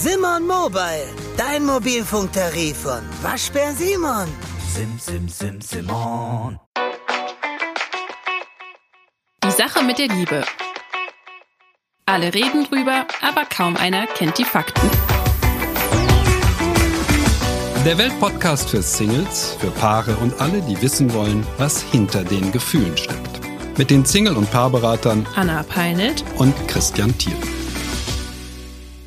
Simon Mobile, dein Mobilfunktarif von Waschbär Simon. Sim, sim, sim, Simon. Die Sache mit der Liebe. Alle reden drüber, aber kaum einer kennt die Fakten. Der Weltpodcast für Singles, für Paare und alle, die wissen wollen, was hinter den Gefühlen steckt. Mit den Single- und Paarberatern Anna Peinelt. und Christian Thiel.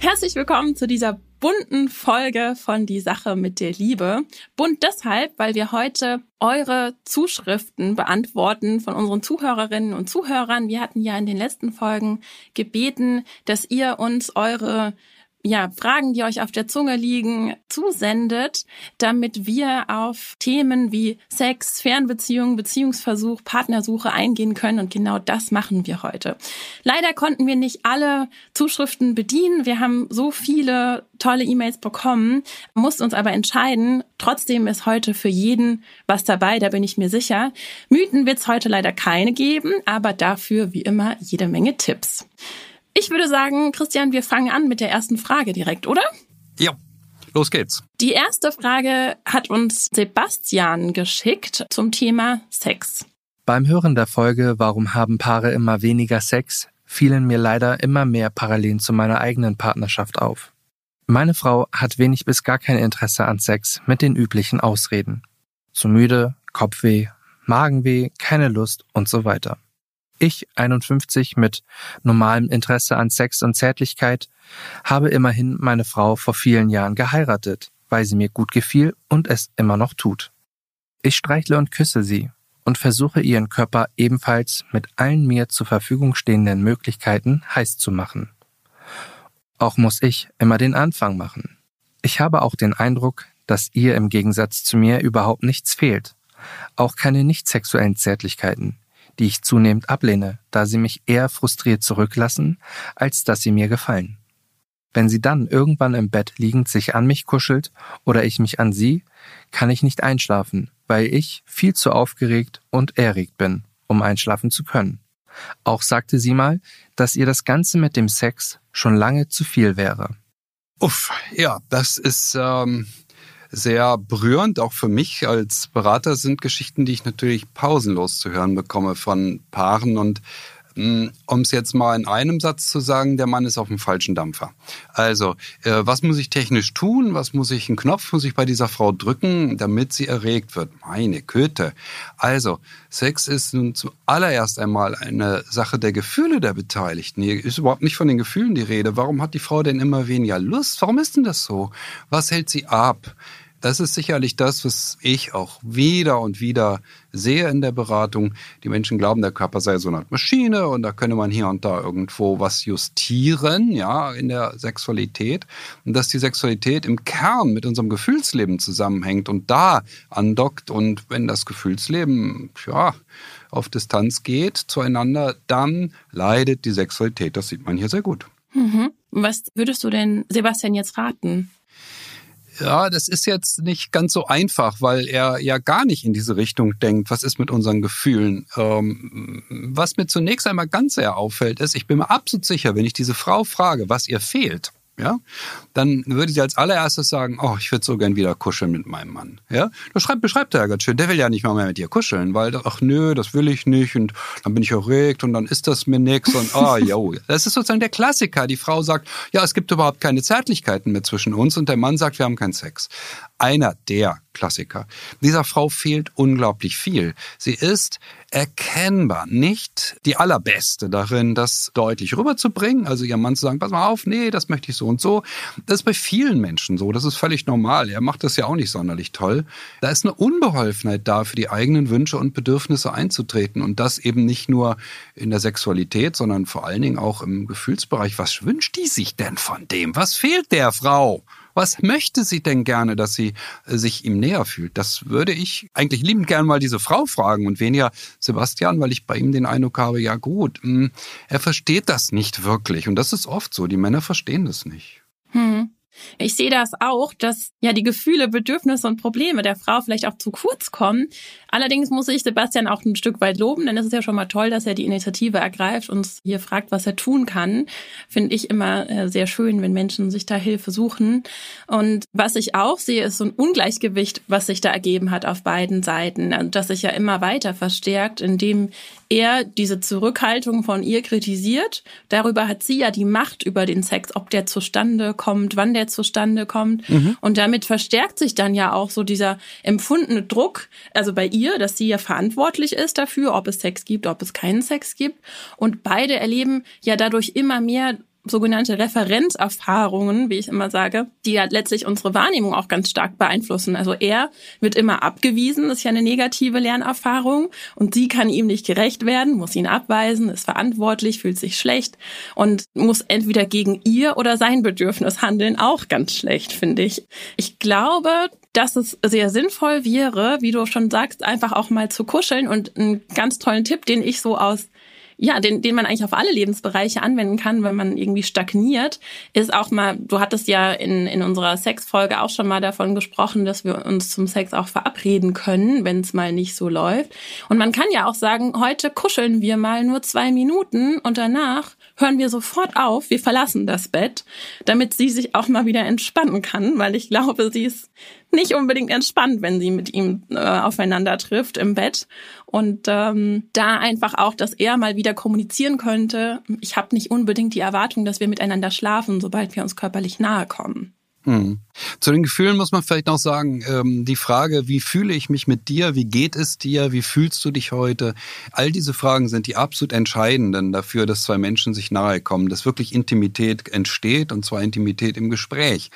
Herzlich willkommen zu dieser bunten Folge von Die Sache mit der Liebe. Bunt deshalb, weil wir heute eure Zuschriften beantworten von unseren Zuhörerinnen und Zuhörern. Wir hatten ja in den letzten Folgen gebeten, dass ihr uns eure ja, Fragen, die euch auf der Zunge liegen, zusendet, damit wir auf Themen wie Sex, Fernbeziehung, Beziehungsversuch, Partnersuche eingehen können. Und genau das machen wir heute. Leider konnten wir nicht alle Zuschriften bedienen. Wir haben so viele tolle E-Mails bekommen, mussten uns aber entscheiden. Trotzdem ist heute für jeden was dabei, da bin ich mir sicher. Mythen wird es heute leider keine geben, aber dafür wie immer jede Menge Tipps. Ich würde sagen, Christian, wir fangen an mit der ersten Frage direkt, oder? Ja, los geht's. Die erste Frage hat uns Sebastian geschickt zum Thema Sex. Beim Hören der Folge Warum haben Paare immer weniger Sex, fielen mir leider immer mehr Parallelen zu meiner eigenen Partnerschaft auf. Meine Frau hat wenig bis gar kein Interesse an Sex mit den üblichen Ausreden. Zu müde, Kopfweh, Magenweh, keine Lust und so weiter. Ich, 51, mit normalem Interesse an Sex und Zärtlichkeit, habe immerhin meine Frau vor vielen Jahren geheiratet, weil sie mir gut gefiel und es immer noch tut. Ich streichle und küsse sie und versuche ihren Körper ebenfalls mit allen mir zur Verfügung stehenden Möglichkeiten heiß zu machen. Auch muss ich immer den Anfang machen. Ich habe auch den Eindruck, dass ihr im Gegensatz zu mir überhaupt nichts fehlt. Auch keine nicht sexuellen Zärtlichkeiten, die ich zunehmend ablehne, da sie mich eher frustriert zurücklassen, als dass sie mir gefallen. Wenn sie dann irgendwann im Bett liegend sich an mich kuschelt oder ich mich an sie, kann ich nicht einschlafen, weil ich viel zu aufgeregt und erregt bin, um einschlafen zu können. Auch sagte sie mal, dass ihr das Ganze mit dem Sex schon lange zu viel wäre. Uff, ja, das ist ähm, sehr berührend, auch für mich als Berater sind Geschichten, die ich natürlich pausenlos zu hören bekomme von Paaren. Und um es jetzt mal in einem Satz zu sagen, der Mann ist auf dem falschen Dampfer. Also, äh, was muss ich technisch tun? Was muss ich, einen Knopf muss ich bei dieser Frau drücken, damit sie erregt wird? Meine Köte. Also, Sex ist nun zuallererst einmal eine Sache der Gefühle der Beteiligten. Hier ist überhaupt nicht von den Gefühlen die Rede. Warum hat die Frau denn immer weniger Lust? Warum ist denn das so? Was hält sie ab? Das ist sicherlich das, was ich auch wieder und wieder sehe in der Beratung. Die Menschen glauben, der Körper sei so eine Art Maschine und da könne man hier und da irgendwo was justieren, ja, in der Sexualität. Und dass die Sexualität im Kern mit unserem Gefühlsleben zusammenhängt und da andockt und wenn das Gefühlsleben, ja, auf Distanz geht zueinander, dann leidet die Sexualität. Das sieht man hier sehr gut. Mhm. Was würdest du denn Sebastian jetzt raten? Ja, das ist jetzt nicht ganz so einfach, weil er ja gar nicht in diese Richtung denkt. Was ist mit unseren Gefühlen? Ähm, was mir zunächst einmal ganz sehr auffällt, ist, ich bin mir absolut sicher, wenn ich diese Frau frage, was ihr fehlt, ja, dann würde sie als allererstes sagen, oh, ich würde so gern wieder kuscheln mit meinem Mann. Ja, das schreibt, beschreibt er ja ganz schön. Der will ja nicht mal mehr mit dir kuscheln, weil, ach nö, das will ich nicht und dann bin ich erregt und dann ist das mir nix und ah, oh, jo. Das ist sozusagen der Klassiker. Die Frau sagt, ja, es gibt überhaupt keine Zärtlichkeiten mehr zwischen uns und der Mann sagt, wir haben keinen Sex. Einer der Klassiker. Dieser Frau fehlt unglaublich viel. Sie ist erkennbar nicht die allerbeste darin, das deutlich rüberzubringen. Also ihr Mann zu sagen, pass mal auf, nee, das möchte ich so und so. Das ist bei vielen Menschen so. Das ist völlig normal. Er macht das ja auch nicht sonderlich toll. Da ist eine Unbeholfenheit da, für die eigenen Wünsche und Bedürfnisse einzutreten. Und das eben nicht nur in der Sexualität, sondern vor allen Dingen auch im Gefühlsbereich. Was wünscht die sich denn von dem? Was fehlt der Frau? Was möchte sie denn gerne, dass sie äh, sich ihm näher fühlt? Das würde ich eigentlich liebend gern mal diese Frau fragen und weniger Sebastian, weil ich bei ihm den Eindruck habe, ja gut, hm, er versteht das nicht wirklich. Und das ist oft so. Die Männer verstehen das nicht. Hm. Ich sehe das auch, dass ja die Gefühle, Bedürfnisse und Probleme der Frau vielleicht auch zu kurz kommen. Allerdings muss ich Sebastian auch ein Stück weit loben, denn es ist ja schon mal toll, dass er die Initiative ergreift und hier fragt, was er tun kann. Finde ich immer äh, sehr schön, wenn Menschen sich da Hilfe suchen. Und was ich auch sehe, ist so ein Ungleichgewicht, was sich da ergeben hat auf beiden Seiten, also, das sich ja immer weiter verstärkt, indem er diese Zurückhaltung von ihr kritisiert. Darüber hat sie ja die Macht über den Sex, ob der zustande kommt, wann der zustande kommt. Mhm. Und damit verstärkt sich dann ja auch so dieser empfundene Druck, also bei ihr, dass sie ja verantwortlich ist dafür, ob es Sex gibt, ob es keinen Sex gibt. Und beide erleben ja dadurch immer mehr sogenannte Referenzerfahrungen, wie ich immer sage, die ja letztlich unsere Wahrnehmung auch ganz stark beeinflussen. Also er wird immer abgewiesen, das ist ja eine negative Lernerfahrung und sie kann ihm nicht gerecht werden, muss ihn abweisen, ist verantwortlich, fühlt sich schlecht und muss entweder gegen ihr oder sein Bedürfnis handeln, auch ganz schlecht, finde ich. Ich glaube, dass es sehr sinnvoll wäre, wie du schon sagst, einfach auch mal zu kuscheln und einen ganz tollen Tipp, den ich so aus ja, den, den man eigentlich auf alle Lebensbereiche anwenden kann, wenn man irgendwie stagniert, ist auch mal, du hattest ja in, in unserer Sexfolge auch schon mal davon gesprochen, dass wir uns zum Sex auch verabreden können, wenn es mal nicht so läuft. Und man kann ja auch sagen, heute kuscheln wir mal nur zwei Minuten und danach hören wir sofort auf, wir verlassen das Bett, damit sie sich auch mal wieder entspannen kann, weil ich glaube, sie ist nicht unbedingt entspannt, wenn sie mit ihm äh, aufeinander trifft im Bett. Und ähm, da einfach auch, dass er mal wieder kommunizieren könnte, ich habe nicht unbedingt die Erwartung, dass wir miteinander schlafen, sobald wir uns körperlich nahe kommen. Hm. Zu den Gefühlen muss man vielleicht noch sagen, ähm, die Frage, wie fühle ich mich mit dir, wie geht es dir, wie fühlst du dich heute, all diese Fragen sind die absolut entscheidenden dafür, dass zwei Menschen sich nahe kommen, dass wirklich Intimität entsteht und zwar Intimität im Gespräch.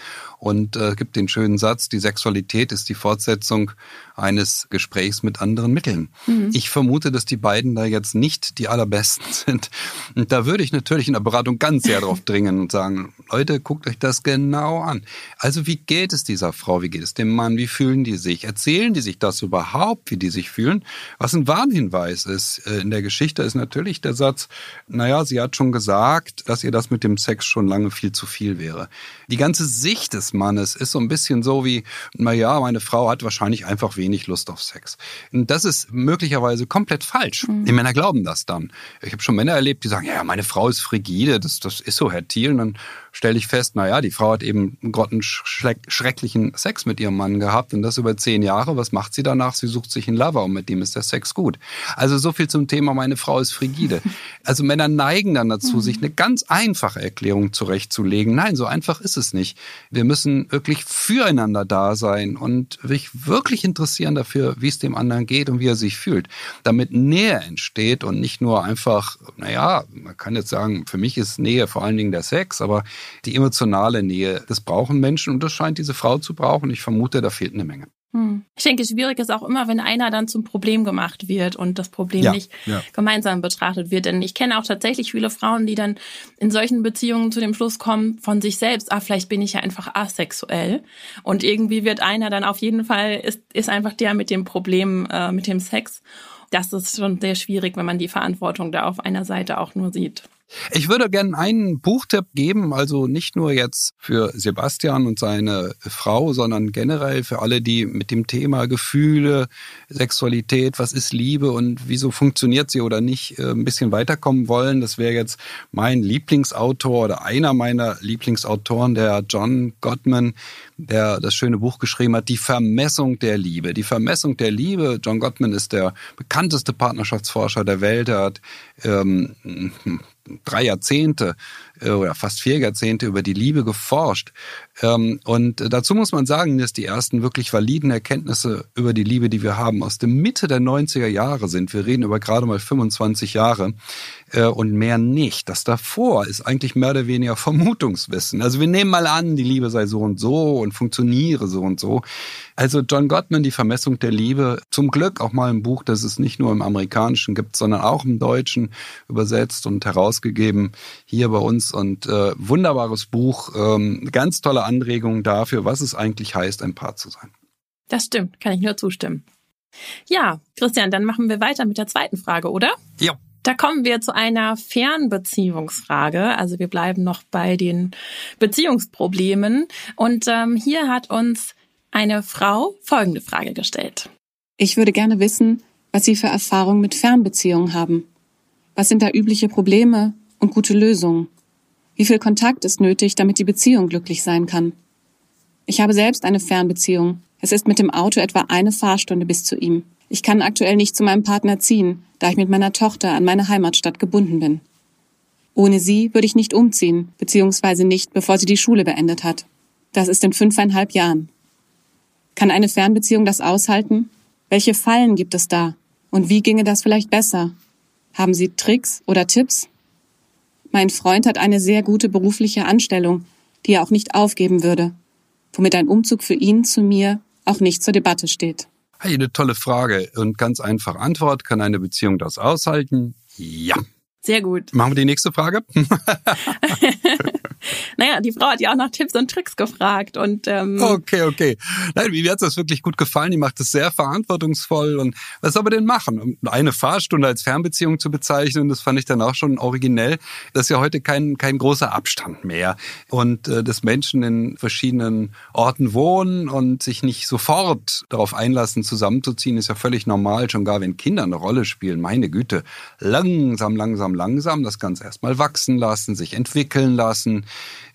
Und äh, gibt den schönen Satz, die Sexualität ist die Fortsetzung eines Gesprächs mit anderen Mitteln. Mhm. Ich vermute, dass die beiden da jetzt nicht die allerbesten sind. Und da würde ich natürlich in der Beratung ganz sehr drauf dringen und sagen, Leute, guckt euch das genau an. Also wie geht es dieser Frau? Wie geht es dem Mann? Wie fühlen die sich? Erzählen die sich das überhaupt, wie die sich fühlen? Was ein Warnhinweis ist äh, in der Geschichte ist natürlich der Satz, naja, sie hat schon gesagt, dass ihr das mit dem Sex schon lange viel zu viel wäre. Die ganze Sicht des Mannes ist so ein bisschen so wie, naja, meine Frau hat wahrscheinlich einfach wenig Lust auf Sex. Und das ist möglicherweise komplett falsch. Mhm. Die Männer glauben das dann. Ich habe schon Männer erlebt, die sagen, ja, meine Frau ist frigide, das, das ist so, Herr Thiel. Und dann stelle ich fest, naja, die Frau hat eben grottenschrecklichen Sex mit ihrem Mann gehabt und das über zehn Jahre. Was macht sie danach? Sie sucht sich einen Lover und mit dem ist der Sex gut. Also so viel zum Thema, meine Frau ist frigide. Also Männer neigen dann dazu, mhm. sich eine ganz einfache Erklärung zurechtzulegen. Nein, so einfach ist es nicht. Wir müssen wirklich füreinander da sein und sich wirklich interessieren dafür, wie es dem anderen geht und wie er sich fühlt. Damit Nähe entsteht und nicht nur einfach, naja, man kann jetzt sagen, für mich ist Nähe vor allen Dingen der Sex, aber die emotionale Nähe, das brauchen Menschen und das scheint diese Frau zu brauchen. Ich vermute, da fehlt eine Menge. Hm. Ich denke, schwierig ist auch immer, wenn einer dann zum Problem gemacht wird und das Problem ja, nicht ja. gemeinsam betrachtet wird. Denn ich kenne auch tatsächlich viele Frauen, die dann in solchen Beziehungen zu dem Schluss kommen von sich selbst, ah, vielleicht bin ich ja einfach asexuell. Und irgendwie wird einer dann auf jeden Fall, ist, ist einfach der mit dem Problem, äh, mit dem Sex. Das ist schon sehr schwierig, wenn man die Verantwortung da auf einer Seite auch nur sieht. Ich würde gerne einen Buchtipp geben, also nicht nur jetzt für Sebastian und seine Frau, sondern generell für alle, die mit dem Thema Gefühle, Sexualität, was ist Liebe und wieso funktioniert sie oder nicht, äh, ein bisschen weiterkommen wollen. Das wäre jetzt mein Lieblingsautor oder einer meiner Lieblingsautoren, der John Gottman, der das schöne Buch geschrieben hat, Die Vermessung der Liebe. Die Vermessung der Liebe. John Gottman ist der bekannteste Partnerschaftsforscher der Welt. Er hat ähm, drei Jahrzehnte oder fast vier Jahrzehnte über die Liebe geforscht. Ähm, und dazu muss man sagen, dass die ersten wirklich validen Erkenntnisse über die Liebe, die wir haben, aus der Mitte der 90er Jahre sind. Wir reden über gerade mal 25 Jahre äh, und mehr nicht. Das davor ist eigentlich mehr oder weniger Vermutungswissen. Also wir nehmen mal an, die Liebe sei so und so und funktioniere so und so. Also John Gottman, die Vermessung der Liebe, zum Glück auch mal ein Buch, das es nicht nur im Amerikanischen gibt, sondern auch im Deutschen übersetzt und herausgegeben hier bei uns. Und äh, wunderbares Buch, ähm, ganz tolle Anregungen dafür, was es eigentlich heißt, ein Paar zu sein. Das stimmt, kann ich nur zustimmen. Ja, Christian, dann machen wir weiter mit der zweiten Frage, oder? Ja. Da kommen wir zu einer Fernbeziehungsfrage. Also wir bleiben noch bei den Beziehungsproblemen. Und ähm, hier hat uns eine Frau folgende Frage gestellt. Ich würde gerne wissen, was Sie für Erfahrungen mit Fernbeziehungen haben. Was sind da übliche Probleme und gute Lösungen? Wie viel Kontakt ist nötig, damit die Beziehung glücklich sein kann? Ich habe selbst eine Fernbeziehung. Es ist mit dem Auto etwa eine Fahrstunde bis zu ihm. Ich kann aktuell nicht zu meinem Partner ziehen, da ich mit meiner Tochter an meine Heimatstadt gebunden bin. Ohne sie würde ich nicht umziehen, beziehungsweise nicht, bevor sie die Schule beendet hat. Das ist in fünfeinhalb Jahren. Kann eine Fernbeziehung das aushalten? Welche Fallen gibt es da? Und wie ginge das vielleicht besser? Haben Sie Tricks oder Tipps? Mein Freund hat eine sehr gute berufliche Anstellung, die er auch nicht aufgeben würde, womit ein Umzug für ihn zu mir auch nicht zur Debatte steht. Hey, eine tolle Frage und ganz einfach Antwort. Kann eine Beziehung das aushalten? Ja. Sehr gut. Machen wir die nächste Frage. naja, die Frau hat ja auch nach Tipps und Tricks gefragt und ähm okay, okay. Nein, mir hat das wirklich gut gefallen. Die macht es sehr verantwortungsvoll und was soll man denn machen? Eine Fahrstunde als Fernbeziehung zu bezeichnen, das fand ich dann auch schon originell. Das ist ja heute kein kein großer Abstand mehr und äh, dass Menschen in verschiedenen Orten wohnen und sich nicht sofort darauf einlassen, zusammenzuziehen, ist ja völlig normal. Schon gar wenn Kinder eine Rolle spielen, meine Güte, langsam, langsam, langsam das Ganze erstmal wachsen lassen, sich entwickeln lassen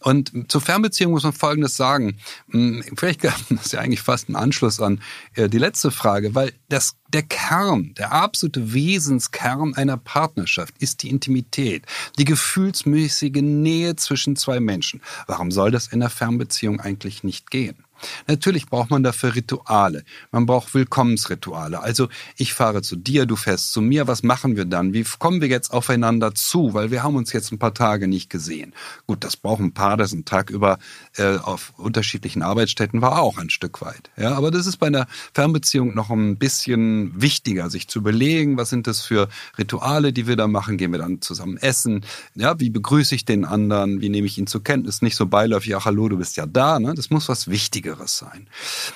und zur Fernbeziehung muss man Folgendes sagen. Hm, vielleicht das ist ja eigentlich fast ein Anschluss an äh, die letzte Frage, weil das, der Kern, der absolute Wesenskern einer Partnerschaft ist die Intimität, die gefühlsmäßige Nähe zwischen zwei Menschen. Warum soll das in einer Fernbeziehung eigentlich nicht gehen? Natürlich braucht man dafür Rituale. Man braucht Willkommensrituale. Also ich fahre zu dir, du fährst zu mir. Was machen wir dann? Wie kommen wir jetzt aufeinander zu? Weil wir haben uns jetzt ein paar Tage nicht gesehen. Gut, das braucht ein paar, das ein Tag über äh, auf unterschiedlichen Arbeitsstätten war auch ein Stück weit. Ja, aber das ist bei einer Fernbeziehung noch ein bisschen wichtiger, sich zu überlegen, was sind das für Rituale, die wir da machen? Gehen wir dann zusammen essen? Ja, wie begrüße ich den anderen? Wie nehme ich ihn zur Kenntnis? Nicht so beiläufig, ach hallo, du bist ja da. Ne? Das muss was Wichtiges Wichtigeres sein.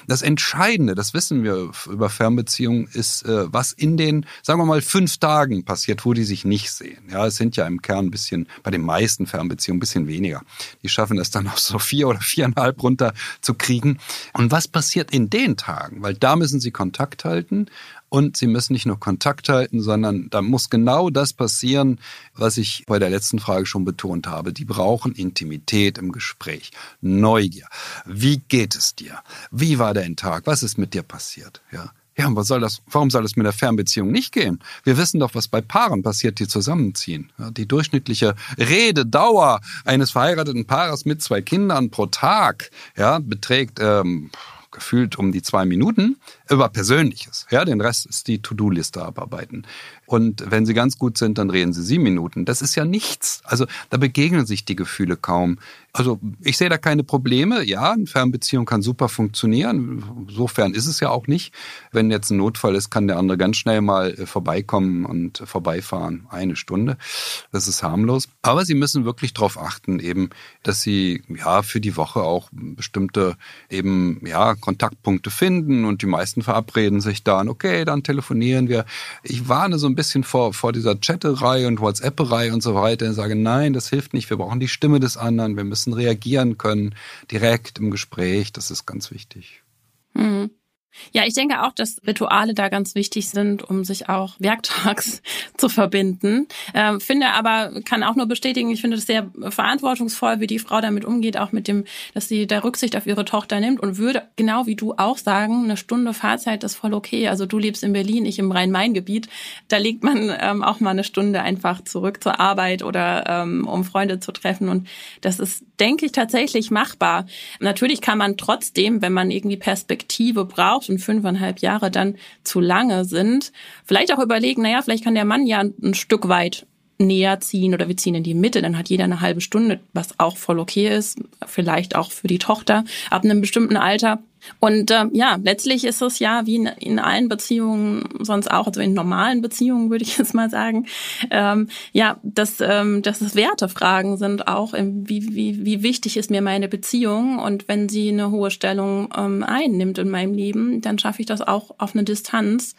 Das Entscheidende, das wissen wir über Fernbeziehungen, ist, äh, was in den, sagen wir mal, fünf Tagen passiert, wo die sich nicht sehen. Ja, es sind ja im Kern ein bisschen, bei den meisten Fernbeziehungen ein bisschen weniger. Die schaffen es dann auf so vier oder viereinhalb runter zu kriegen. Und was passiert in den Tagen? Weil da müssen sie Kontakt halten und sie müssen nicht nur Kontakt halten, sondern da muss genau das passieren, was ich bei der letzten Frage schon betont habe. Die brauchen Intimität im Gespräch, Neugier. Wie geht es dir? Wie war dein Tag? Was ist mit dir passiert? Ja. Ja, und was soll das, warum soll das mit der Fernbeziehung nicht gehen? Wir wissen doch, was bei Paaren passiert, die zusammenziehen. Die durchschnittliche Rededauer eines verheirateten Paares mit zwei Kindern pro Tag ja, beträgt ähm, gefühlt um die zwei Minuten über Persönliches. Ja, den Rest ist die To-Do-Liste abarbeiten. Und wenn sie ganz gut sind, dann reden sie sieben Minuten. Das ist ja nichts. Also da begegnen sich die Gefühle kaum. Also ich sehe da keine Probleme. Ja, eine Fernbeziehung kann super funktionieren. Insofern ist es ja auch nicht. Wenn jetzt ein Notfall ist, kann der andere ganz schnell mal äh, vorbeikommen und vorbeifahren. Eine Stunde. Das ist harmlos. Aber sie müssen wirklich darauf achten, eben, dass sie ja für die Woche auch bestimmte eben ja Kontaktpunkte finden und die meisten verabreden sich dann. Okay, dann telefonieren wir. Ich warne so ein bisschen vor, vor dieser Chatterei und WhatsApperei und so weiter und sage, nein, das hilft nicht. Wir brauchen die Stimme des anderen. Wir müssen reagieren können, direkt im Gespräch. Das ist ganz wichtig. Mhm. Ja, ich denke auch, dass Rituale da ganz wichtig sind, um sich auch werktags zu verbinden. Ähm, finde aber, kann auch nur bestätigen, ich finde es sehr verantwortungsvoll, wie die Frau damit umgeht, auch mit dem, dass sie da Rücksicht auf ihre Tochter nimmt und würde genau wie du auch sagen, eine Stunde Fahrzeit ist voll okay. Also du lebst in Berlin, ich im Rhein-Main-Gebiet. Da legt man ähm, auch mal eine Stunde einfach zurück zur Arbeit oder ähm, um Freunde zu treffen. Und das ist, denke ich, tatsächlich machbar. Natürlich kann man trotzdem, wenn man irgendwie Perspektive braucht, und fünfeinhalb Jahre dann zu lange sind, vielleicht auch überlegen, naja, vielleicht kann der Mann ja ein Stück weit näher ziehen oder wir ziehen in die Mitte, dann hat jeder eine halbe Stunde, was auch voll okay ist, vielleicht auch für die Tochter ab einem bestimmten Alter. Und ähm, ja, letztlich ist es ja wie in, in, allen Beziehungen sonst auch, also in normalen Beziehungen würde ich jetzt mal sagen, ähm, ja, dass, ähm, dass es Wertefragen sind auch, im, wie, wie, wie wichtig ist mir meine Beziehung? Und wenn sie eine hohe Stellung ähm, einnimmt in meinem Leben, dann schaffe ich das auch auf eine Distanz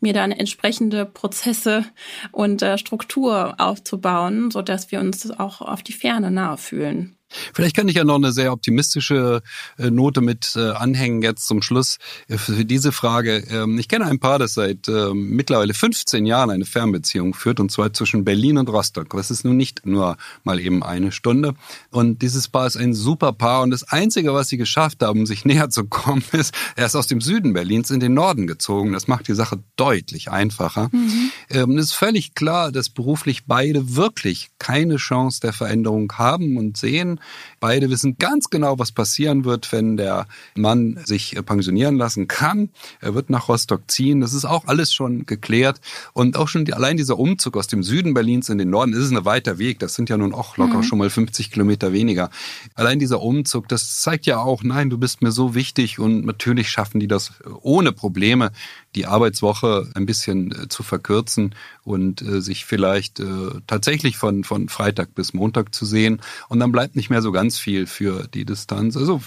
mir dann entsprechende Prozesse und äh, Struktur aufzubauen, so dass wir uns auch auf die Ferne nahe fühlen. Vielleicht kann ich ja noch eine sehr optimistische äh, Note mit äh, anhängen jetzt zum Schluss äh, für diese Frage. Ähm, ich kenne ein Paar, das seit ähm, mittlerweile 15 Jahren eine Fernbeziehung führt, und zwar zwischen Berlin und Rostock. Das ist nun nicht nur mal eben eine Stunde. Und dieses Paar ist ein super Paar. Und das Einzige, was sie geschafft haben, sich näher zu kommen, ist, er ist aus dem Süden Berlins in den Norden gezogen. Das macht die Sache deutlich einfacher. Mhm. Ähm, es ist völlig klar, dass beruflich beide wirklich keine Chance der Veränderung haben und sehen. Beide wissen ganz genau, was passieren wird, wenn der Mann sich pensionieren lassen kann. Er wird nach Rostock ziehen. Das ist auch alles schon geklärt. Und auch schon die, allein dieser Umzug aus dem Süden Berlins in den Norden, das ist ein weiter Weg. Das sind ja nun auch locker mhm. schon mal 50 Kilometer weniger. Allein dieser Umzug, das zeigt ja auch, nein, du bist mir so wichtig. Und natürlich schaffen die das ohne Probleme die Arbeitswoche ein bisschen äh, zu verkürzen und äh, sich vielleicht äh, tatsächlich von, von Freitag bis Montag zu sehen. Und dann bleibt nicht mehr so ganz viel für die Distanz. Also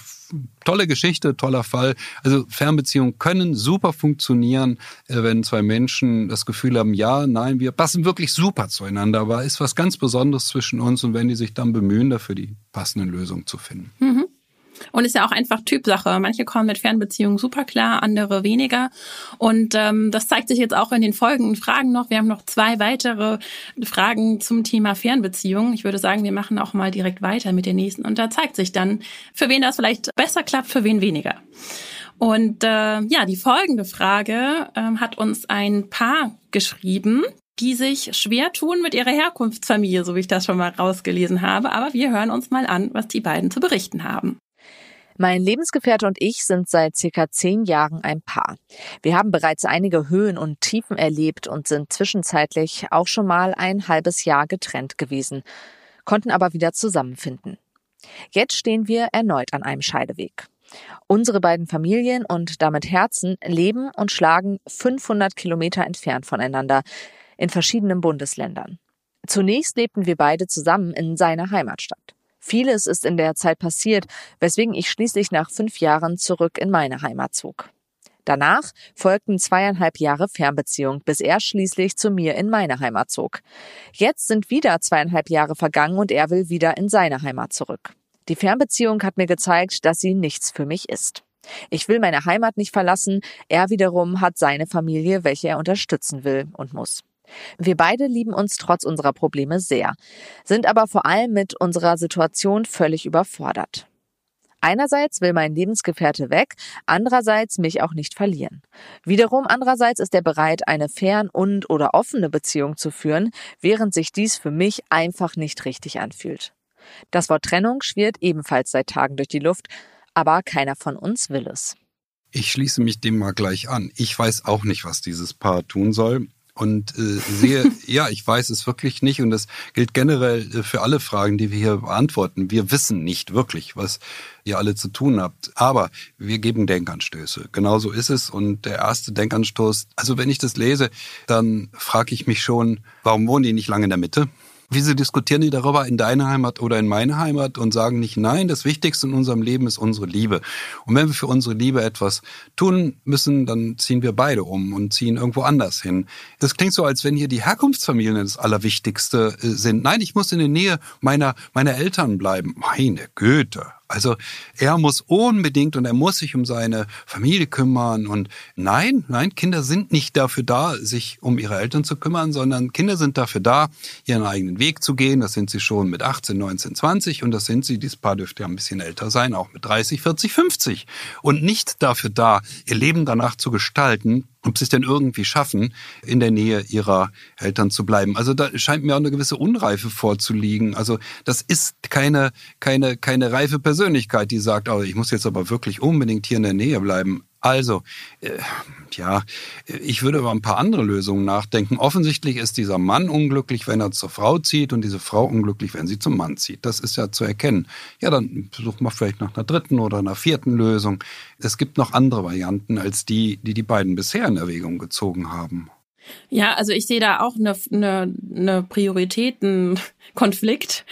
tolle Geschichte, toller Fall. Also Fernbeziehungen können super funktionieren, wenn zwei Menschen das Gefühl haben, ja, nein, wir passen wirklich super zueinander, aber ist was ganz Besonderes zwischen uns und wenn die sich dann bemühen, dafür die passenden Lösungen zu finden. Mhm. Und ist ja auch einfach Typsache. Manche kommen mit Fernbeziehungen super klar, andere weniger. Und ähm, das zeigt sich jetzt auch in den folgenden Fragen noch. Wir haben noch zwei weitere Fragen zum Thema Fernbeziehungen. Ich würde sagen, wir machen auch mal direkt weiter mit den nächsten. Und da zeigt sich dann, für wen das vielleicht besser klappt, für wen weniger. Und äh, ja, die folgende Frage äh, hat uns ein Paar geschrieben, die sich schwer tun mit ihrer Herkunftsfamilie, so wie ich das schon mal rausgelesen habe. Aber wir hören uns mal an, was die beiden zu berichten haben. Mein Lebensgefährte und ich sind seit circa zehn Jahren ein Paar. Wir haben bereits einige Höhen und Tiefen erlebt und sind zwischenzeitlich auch schon mal ein halbes Jahr getrennt gewesen, konnten aber wieder zusammenfinden. Jetzt stehen wir erneut an einem Scheideweg. Unsere beiden Familien und damit Herzen leben und schlagen 500 Kilometer entfernt voneinander in verschiedenen Bundesländern. Zunächst lebten wir beide zusammen in seiner Heimatstadt. Vieles ist in der Zeit passiert, weswegen ich schließlich nach fünf Jahren zurück in meine Heimat zog. Danach folgten zweieinhalb Jahre Fernbeziehung, bis er schließlich zu mir in meine Heimat zog. Jetzt sind wieder zweieinhalb Jahre vergangen und er will wieder in seine Heimat zurück. Die Fernbeziehung hat mir gezeigt, dass sie nichts für mich ist. Ich will meine Heimat nicht verlassen, er wiederum hat seine Familie, welche er unterstützen will und muss. Wir beide lieben uns trotz unserer Probleme sehr, sind aber vor allem mit unserer Situation völlig überfordert. Einerseits will mein Lebensgefährte weg, andererseits mich auch nicht verlieren. Wiederum andererseits ist er bereit, eine fern- und oder offene Beziehung zu führen, während sich dies für mich einfach nicht richtig anfühlt. Das Wort Trennung schwirrt ebenfalls seit Tagen durch die Luft, aber keiner von uns will es. Ich schließe mich dem mal gleich an. Ich weiß auch nicht, was dieses Paar tun soll und äh, sehe, ja, ich weiß es wirklich nicht und das gilt generell äh, für alle Fragen, die wir hier beantworten. Wir wissen nicht wirklich, was ihr alle zu tun habt, aber wir geben Denkanstöße. Genauso ist es und der erste Denkanstoß, also wenn ich das lese, dann frage ich mich schon, warum wohnen die nicht lange in der Mitte? Wieso diskutieren die darüber in deine Heimat oder in meine Heimat und sagen nicht, nein, das Wichtigste in unserem Leben ist unsere Liebe. Und wenn wir für unsere Liebe etwas tun müssen, dann ziehen wir beide um und ziehen irgendwo anders hin. Das klingt so, als wenn hier die Herkunftsfamilien das Allerwichtigste äh, sind. Nein, ich muss in der Nähe meiner, meiner Eltern bleiben. Meine Güte. Also er muss unbedingt und er muss sich um seine Familie kümmern. Und nein, nein, Kinder sind nicht dafür da, sich um ihre Eltern zu kümmern, sondern Kinder sind dafür da, ihren eigenen Weg zu gehen. Das sind sie schon mit 18, 19, 20 und das sind sie, dieses Paar dürfte ja ein bisschen älter sein, auch mit 30, 40, 50. Und nicht dafür da, ihr Leben danach zu gestalten, ob sie es denn irgendwie schaffen, in der Nähe ihrer Eltern zu bleiben. Also da scheint mir auch eine gewisse Unreife vorzuliegen. Also das ist keine, keine, keine reife Persönlichkeit, die sagt, oh, ich muss jetzt aber wirklich unbedingt hier in der Nähe bleiben. Also, äh, ja, ich würde über ein paar andere Lösungen nachdenken. Offensichtlich ist dieser Mann unglücklich, wenn er zur Frau zieht und diese Frau unglücklich, wenn sie zum Mann zieht. Das ist ja zu erkennen. Ja, dann sucht man vielleicht nach einer dritten oder einer vierten Lösung. Es gibt noch andere Varianten als die, die die beiden bisher in Erwägung gezogen haben. Ja, also ich sehe da auch eine, eine, eine Prioritätenkonflikt.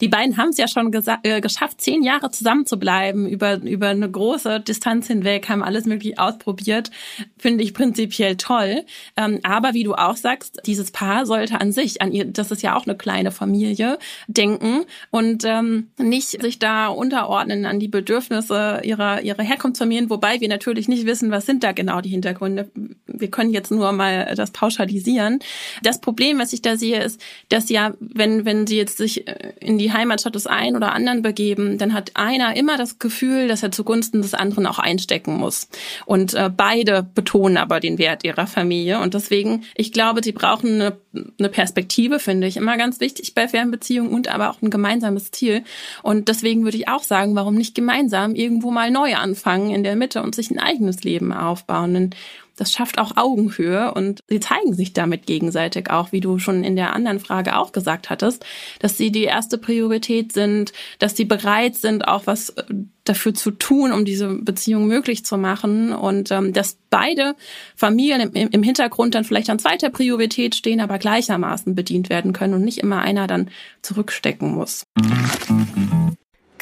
Die beiden haben es ja schon äh, geschafft, zehn Jahre zusammen zu bleiben, über, über eine große Distanz hinweg, haben alles möglich ausprobiert. Finde ich prinzipiell toll. Ähm, aber wie du auch sagst, dieses Paar sollte an sich, an ihr, das ist ja auch eine kleine Familie, denken und ähm, nicht sich da unterordnen an die Bedürfnisse ihrer, ihrer Herkunftsfamilien, wobei wir natürlich nicht wissen, was sind da genau die Hintergründe. Wir können jetzt nur mal das pauschalisieren. Das Problem, was ich da sehe, ist, dass ja, wenn, wenn sie jetzt sich äh, in die Heimatstadt des einen oder anderen begeben, dann hat einer immer das Gefühl, dass er zugunsten des anderen auch einstecken muss. Und äh, beide betonen aber den Wert ihrer Familie. Und deswegen, ich glaube, sie brauchen eine, eine Perspektive, finde ich, immer ganz wichtig bei Fernbeziehungen und aber auch ein gemeinsames Ziel. Und deswegen würde ich auch sagen, warum nicht gemeinsam irgendwo mal neu anfangen in der Mitte und sich ein eigenes Leben aufbauen. Denn das schafft auch Augenhöhe und sie zeigen sich damit gegenseitig auch, wie du schon in der anderen Frage auch gesagt hattest, dass sie die erste Priorität sind, dass sie bereit sind, auch was äh, dafür zu tun, um diese Beziehung möglich zu machen. Und ähm, dass beide Familien im, im Hintergrund dann vielleicht an zweiter Priorität stehen, aber gleichermaßen bedient werden können und nicht immer einer dann zurückstecken muss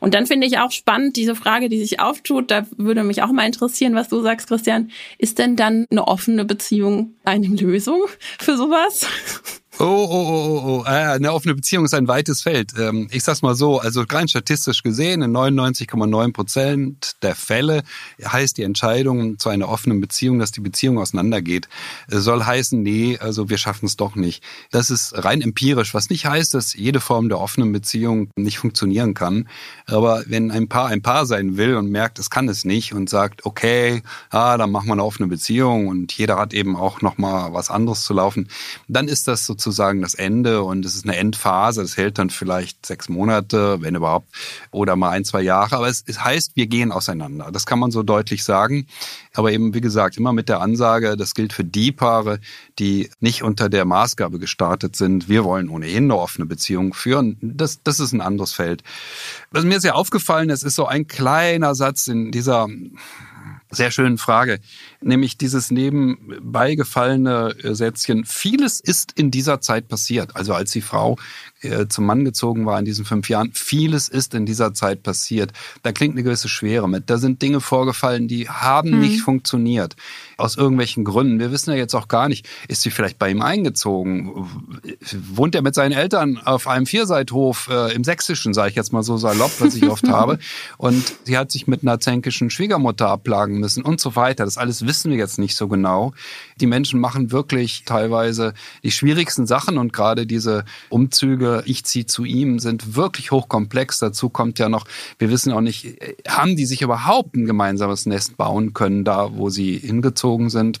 Und dann finde ich auch spannend, diese Frage, die sich auftut, da würde mich auch mal interessieren, was du sagst, Christian. Ist denn dann eine offene Beziehung eine Lösung für sowas? Oh, oh, oh, oh, oh. Äh, eine offene Beziehung ist ein weites Feld. Ähm, ich sag's mal so, also rein statistisch gesehen, in 99,9 Prozent der Fälle heißt die Entscheidung zu einer offenen Beziehung, dass die Beziehung auseinandergeht. Soll heißen, nee, also wir schaffen es doch nicht. Das ist rein empirisch, was nicht heißt, dass jede Form der offenen Beziehung nicht funktionieren kann. Aber wenn ein Paar ein Paar sein will und merkt, es kann es nicht und sagt, okay, ah, dann machen wir eine offene Beziehung und jeder hat eben auch nochmal was anderes zu laufen, dann ist das sozusagen sozusagen das Ende und es ist eine Endphase. Das hält dann vielleicht sechs Monate, wenn überhaupt, oder mal ein, zwei Jahre. Aber es, es heißt, wir gehen auseinander. Das kann man so deutlich sagen. Aber eben, wie gesagt, immer mit der Ansage, das gilt für die Paare, die nicht unter der Maßgabe gestartet sind. Wir wollen ohnehin eine offene Beziehung führen. Das, das ist ein anderes Feld. Was mir sehr aufgefallen ist, ist so ein kleiner Satz in dieser sehr schönen Frage, nämlich dieses nebenbei gefallene Sätzchen. Vieles ist in dieser Zeit passiert. Also als die Frau äh, zum Mann gezogen war in diesen fünf Jahren, vieles ist in dieser Zeit passiert. Da klingt eine gewisse Schwere mit. Da sind Dinge vorgefallen, die haben mhm. nicht funktioniert. Aus irgendwelchen Gründen. Wir wissen ja jetzt auch gar nicht, ist sie vielleicht bei ihm eingezogen? Wohnt er mit seinen Eltern auf einem Vierseithof äh, im Sächsischen, sage ich jetzt mal so salopp, was ich oft habe. Und sie hat sich mit einer zänkischen Schwiegermutter abplagen müssen und so weiter. Das alles wissen wir jetzt nicht so genau. Die Menschen machen wirklich teilweise die schwierigsten Sachen und gerade diese Umzüge, ich ziehe zu ihm, sind wirklich hochkomplex. Dazu kommt ja noch, wir wissen auch nicht, haben die sich überhaupt ein gemeinsames Nest bauen können, da wo sie hingezogen sind.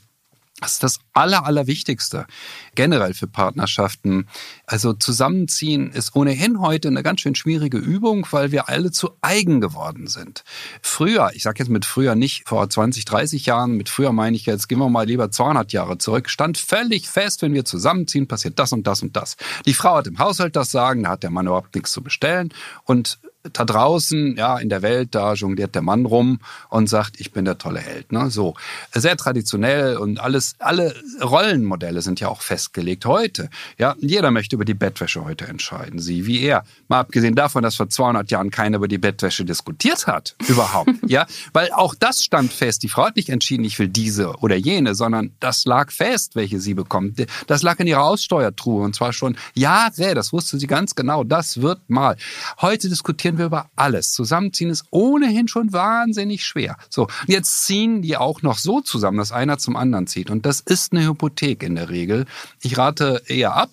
Das ist das Aller, Allerwichtigste generell für Partnerschaften. Also zusammenziehen ist ohnehin heute eine ganz schön schwierige Übung, weil wir alle zu eigen geworden sind. Früher, ich sage jetzt mit früher nicht vor 20, 30 Jahren, mit früher meine ich jetzt, gehen wir mal lieber 200 Jahre zurück, stand völlig fest, wenn wir zusammenziehen, passiert das und das und das. Die Frau hat im Haushalt das Sagen, da hat der Mann überhaupt nichts zu bestellen und da draußen, ja, in der Welt, da jongliert der Mann rum und sagt, ich bin der tolle Held. Ne? So sehr traditionell und alles, alle Rollenmodelle sind ja auch festgelegt heute. Ja, jeder möchte über die Bettwäsche heute entscheiden. Sie wie er. Mal abgesehen davon, dass vor 200 Jahren keiner über die Bettwäsche diskutiert hat, überhaupt. ja, weil auch das stand fest. Die Frau hat nicht entschieden, ich will diese oder jene, sondern das lag fest, welche sie bekommt. Das lag in ihrer Aussteuertruhe und zwar schon Jahre. Das wusste sie ganz genau. Das wird mal. Heute diskutieren wir über alles. Zusammenziehen ist ohnehin schon wahnsinnig schwer. So, jetzt ziehen die auch noch so zusammen, dass einer zum anderen zieht. Und das ist eine Hypothek in der Regel. Ich rate eher ab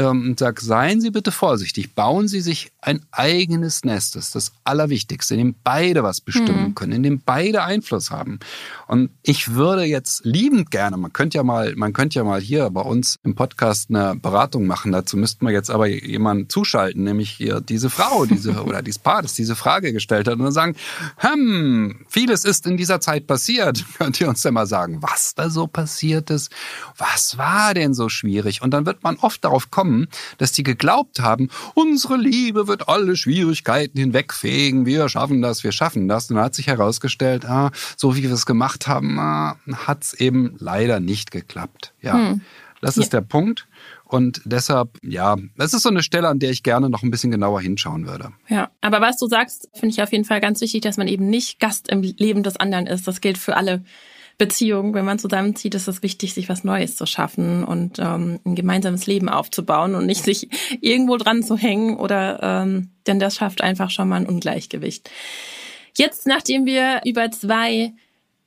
ähm, und sage, seien Sie bitte vorsichtig. Bauen Sie sich ein eigenes Nest. Das ist das Allerwichtigste, in dem beide was bestimmen mhm. können, in dem beide Einfluss haben. Und ich würde jetzt liebend gerne, man könnte ja mal, man könnte ja mal hier bei uns im Podcast eine Beratung machen. Dazu müssten wir jetzt aber jemanden zuschalten, nämlich hier diese Frau, diese oder dieses Paar, das diese Frage gestellt hat und dann sagen, hm, vieles ist in dieser Zeit passiert. Könnt ihr uns denn mal sagen, was da so passiert ist? Was war denn so schwierig? Und dann wird man oft darauf kommen, dass die geglaubt haben, unsere Liebe wird alle Schwierigkeiten hinwegfegen, wir schaffen das, wir schaffen das. Und dann hat sich herausgestellt, ah, so wie wir es gemacht haben, ah, hat es eben leider nicht geklappt. Ja, hm. das ist ja. der Punkt. Und deshalb, ja, das ist so eine Stelle, an der ich gerne noch ein bisschen genauer hinschauen würde. Ja, aber was du sagst, finde ich auf jeden Fall ganz wichtig, dass man eben nicht Gast im Leben des anderen ist. Das gilt für alle Beziehungen. Wenn man zusammenzieht, ist es wichtig, sich was Neues zu schaffen und ähm, ein gemeinsames Leben aufzubauen und nicht sich irgendwo dran zu hängen oder ähm, denn das schafft einfach schon mal ein Ungleichgewicht. Jetzt, nachdem wir über zwei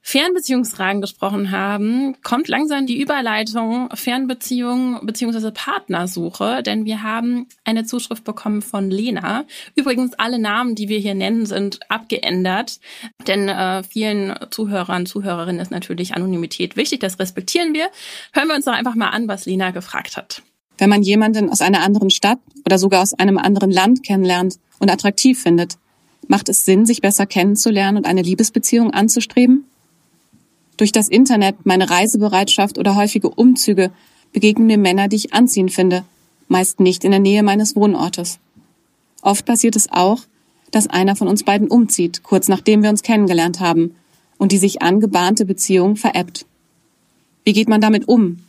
Fernbeziehungsfragen gesprochen haben, kommt langsam die Überleitung Fernbeziehung bzw. Partnersuche, denn wir haben eine Zuschrift bekommen von Lena. Übrigens, alle Namen, die wir hier nennen, sind abgeändert, denn äh, vielen Zuhörern, Zuhörerinnen ist natürlich Anonymität wichtig, das respektieren wir. Hören wir uns doch einfach mal an, was Lena gefragt hat. Wenn man jemanden aus einer anderen Stadt oder sogar aus einem anderen Land kennenlernt und attraktiv findet, macht es Sinn, sich besser kennenzulernen und eine Liebesbeziehung anzustreben? Durch das Internet, meine Reisebereitschaft oder häufige Umzüge begegnen mir Männer, die ich anziehend finde, meist nicht in der Nähe meines Wohnortes. Oft passiert es auch, dass einer von uns beiden umzieht, kurz nachdem wir uns kennengelernt haben, und die sich angebahnte Beziehung veräppt. Wie geht man damit um?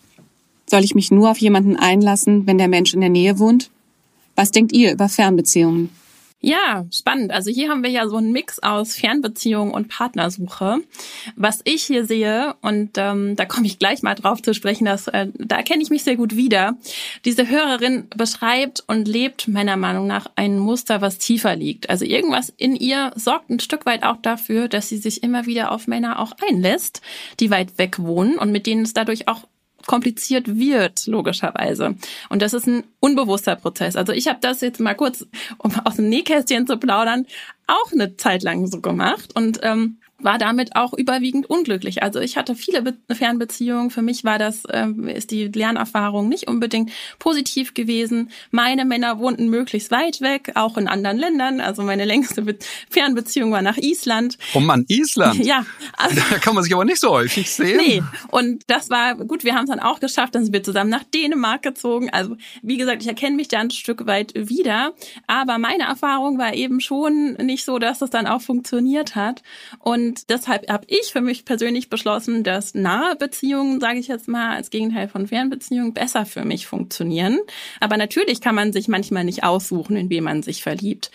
Soll ich mich nur auf jemanden einlassen, wenn der Mensch in der Nähe wohnt? Was denkt ihr über Fernbeziehungen? Ja, spannend. Also hier haben wir ja so einen Mix aus Fernbeziehung und Partnersuche. Was ich hier sehe, und ähm, da komme ich gleich mal drauf zu sprechen, dass, äh, da erkenne ich mich sehr gut wieder. Diese Hörerin beschreibt und lebt meiner Meinung nach ein Muster, was tiefer liegt. Also irgendwas in ihr sorgt ein Stück weit auch dafür, dass sie sich immer wieder auf Männer auch einlässt, die weit weg wohnen und mit denen es dadurch auch kompliziert wird, logischerweise. Und das ist ein unbewusster Prozess. Also ich habe das jetzt mal kurz, um aus dem Nähkästchen zu plaudern, auch eine Zeit lang so gemacht. Und ähm, war damit auch überwiegend unglücklich. Also ich hatte viele Be Fernbeziehungen. Für mich war das, ähm, ist die Lernerfahrung nicht unbedingt positiv gewesen. Meine Männer wohnten möglichst weit weg, auch in anderen Ländern. Also meine längste Be Fernbeziehung war nach Island. Oh Mann, Island? Ja. Also, da kann man sich aber nicht so häufig sehen. Nee. Und das war gut, wir haben es dann auch geschafft. Dann sind wir zusammen nach Dänemark gezogen. Also wie gesagt, ich erkenne mich da ein Stück weit wieder. Aber meine Erfahrung war eben schon nicht so, dass es dann auch funktioniert hat. Und und deshalb habe ich für mich persönlich beschlossen, dass nahe Beziehungen, sage ich jetzt mal, als Gegenteil von Fernbeziehungen besser für mich funktionieren. Aber natürlich kann man sich manchmal nicht aussuchen, in wen man sich verliebt.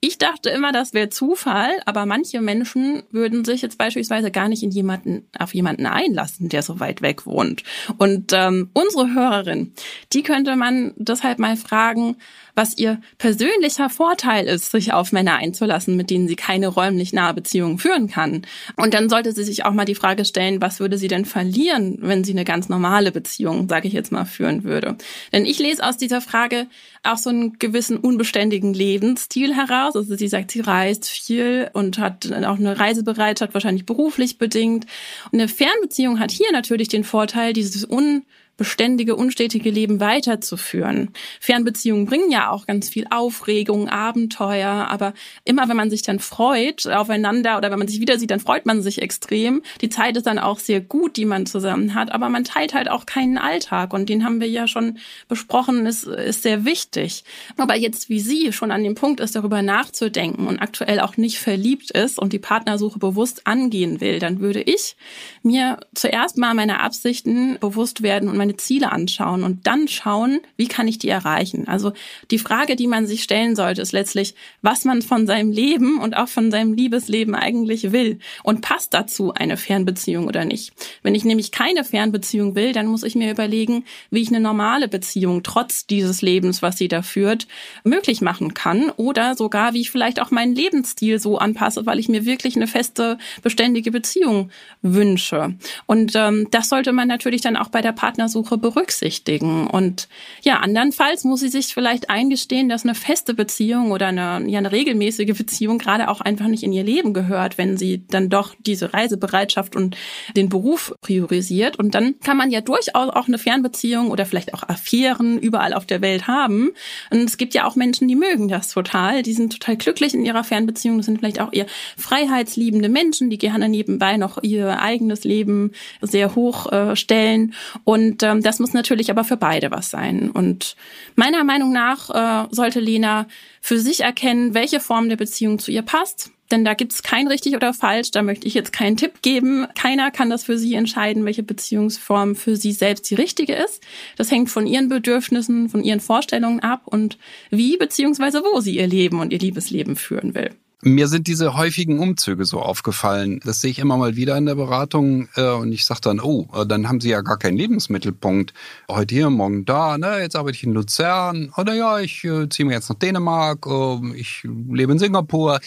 Ich dachte immer, das wäre Zufall, aber manche Menschen würden sich jetzt beispielsweise gar nicht in jemanden, auf jemanden einlassen, der so weit weg wohnt. Und ähm, unsere Hörerin, die könnte man deshalb mal fragen, was ihr persönlicher Vorteil ist, sich auf Männer einzulassen, mit denen sie keine räumlich nahe Beziehung führen kann. Und dann sollte sie sich auch mal die Frage stellen, was würde sie denn verlieren, wenn sie eine ganz normale Beziehung, sage ich jetzt mal, führen würde. Denn ich lese aus dieser Frage auch so einen gewissen unbeständigen Lebensstil heraus. Also sie sagt, sie reist viel und hat auch eine Reisebereitschaft, wahrscheinlich beruflich bedingt. Und eine Fernbeziehung hat hier natürlich den Vorteil, dieses un beständige, unstetige Leben weiterzuführen. Fernbeziehungen bringen ja auch ganz viel Aufregung, Abenteuer, aber immer wenn man sich dann freut aufeinander oder wenn man sich wieder sieht, dann freut man sich extrem. Die Zeit ist dann auch sehr gut, die man zusammen hat, aber man teilt halt auch keinen Alltag und den haben wir ja schon besprochen, ist, ist sehr wichtig. Aber jetzt wie sie schon an dem Punkt ist, darüber nachzudenken und aktuell auch nicht verliebt ist und die Partnersuche bewusst angehen will, dann würde ich mir zuerst mal meine Absichten bewusst werden und meine Ziele anschauen und dann schauen, wie kann ich die erreichen. Also die Frage, die man sich stellen sollte, ist letztlich, was man von seinem Leben und auch von seinem Liebesleben eigentlich will und passt dazu eine Fernbeziehung oder nicht. Wenn ich nämlich keine Fernbeziehung will, dann muss ich mir überlegen, wie ich eine normale Beziehung trotz dieses Lebens, was sie da führt, möglich machen kann oder sogar, wie ich vielleicht auch meinen Lebensstil so anpasse, weil ich mir wirklich eine feste, beständige Beziehung wünsche. Und ähm, das sollte man natürlich dann auch bei der Partnersuche Partnersuche berücksichtigen. Und ja, andernfalls muss sie sich vielleicht eingestehen, dass eine feste Beziehung oder eine, ja, eine regelmäßige Beziehung gerade auch einfach nicht in ihr Leben gehört, wenn sie dann doch diese Reisebereitschaft und den Beruf priorisiert. Und dann kann man ja durchaus auch eine Fernbeziehung oder vielleicht auch Affären überall auf der Welt haben. Und es gibt ja auch Menschen, die mögen das total. Die sind total glücklich in ihrer Fernbeziehung. Das sind vielleicht auch eher freiheitsliebende Menschen, die gerne nebenbei noch ihr eigenes Leben sehr hoch äh, stellen. Und ähm, das muss natürlich aber für beide was sein. Und meiner Meinung nach äh, sollte Lena für sich erkennen, welche Form der Beziehung zu ihr passt. Denn da gibt's kein richtig oder falsch. Da möchte ich jetzt keinen Tipp geben. Keiner kann das für sie entscheiden, welche Beziehungsform für sie selbst die richtige ist. Das hängt von ihren Bedürfnissen, von ihren Vorstellungen ab und wie beziehungsweise wo sie ihr Leben und ihr Liebesleben führen will. Mir sind diese häufigen Umzüge so aufgefallen. Das sehe ich immer mal wieder in der Beratung äh, und ich sage dann, oh, äh, dann haben Sie ja gar keinen Lebensmittelpunkt. Heute hier, morgen da, ne? jetzt arbeite ich in Luzern oder ja, ich äh, ziehe mir jetzt nach Dänemark, äh, ich lebe in Singapur.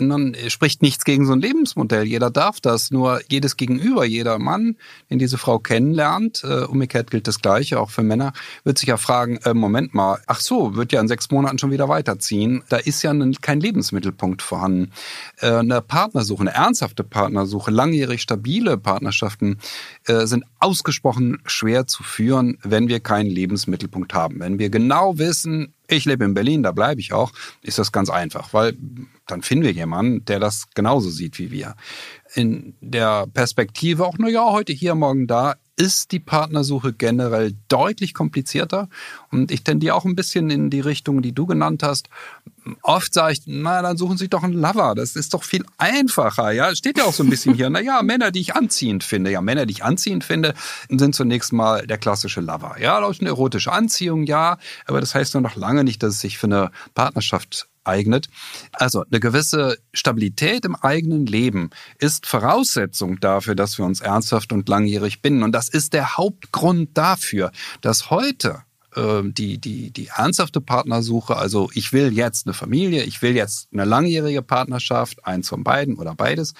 Und dann spricht nichts gegen so ein Lebensmodell. Jeder darf das. Nur jedes Gegenüber, jeder Mann, den diese Frau kennenlernt, äh, umgekehrt gilt das Gleiche, auch für Männer, wird sich ja fragen, äh, Moment mal, ach so, wird ja in sechs Monaten schon wieder weiterziehen. Da ist ja kein Lebensmittelpunkt vorhanden vorhanden. Äh, eine Partnersuche, eine ernsthafte Partnersuche, langjährig stabile Partnerschaften äh, sind ausgesprochen schwer zu führen, wenn wir keinen Lebensmittelpunkt haben. Wenn wir genau wissen, ich lebe in Berlin, da bleibe ich auch, ist das ganz einfach, weil dann finden wir jemanden, der das genauso sieht wie wir. In der Perspektive auch, na ja, heute hier, morgen da, ist die Partnersuche generell deutlich komplizierter. Und ich tendiere auch ein bisschen in die Richtung, die du genannt hast. Oft sage ich, na, dann suchen Sie doch einen Lover. Das ist doch viel einfacher. Ja, steht ja auch so ein bisschen hier. Na ja, Männer, die ich anziehend finde. Ja, Männer, die ich anziehend finde, sind zunächst mal der klassische Lover. Ja, da ist eine erotische Anziehung, ja. Aber das heißt nur noch lange nicht, dass es sich für eine Partnerschaft eignet. Also eine gewisse Stabilität im eigenen Leben ist Voraussetzung dafür, dass wir uns ernsthaft und langjährig binden. Und das ist der Hauptgrund dafür, dass heute die, die, die ernsthafte Partnersuche, also ich will jetzt eine Familie, ich will jetzt eine langjährige Partnerschaft, eins von beiden oder beides,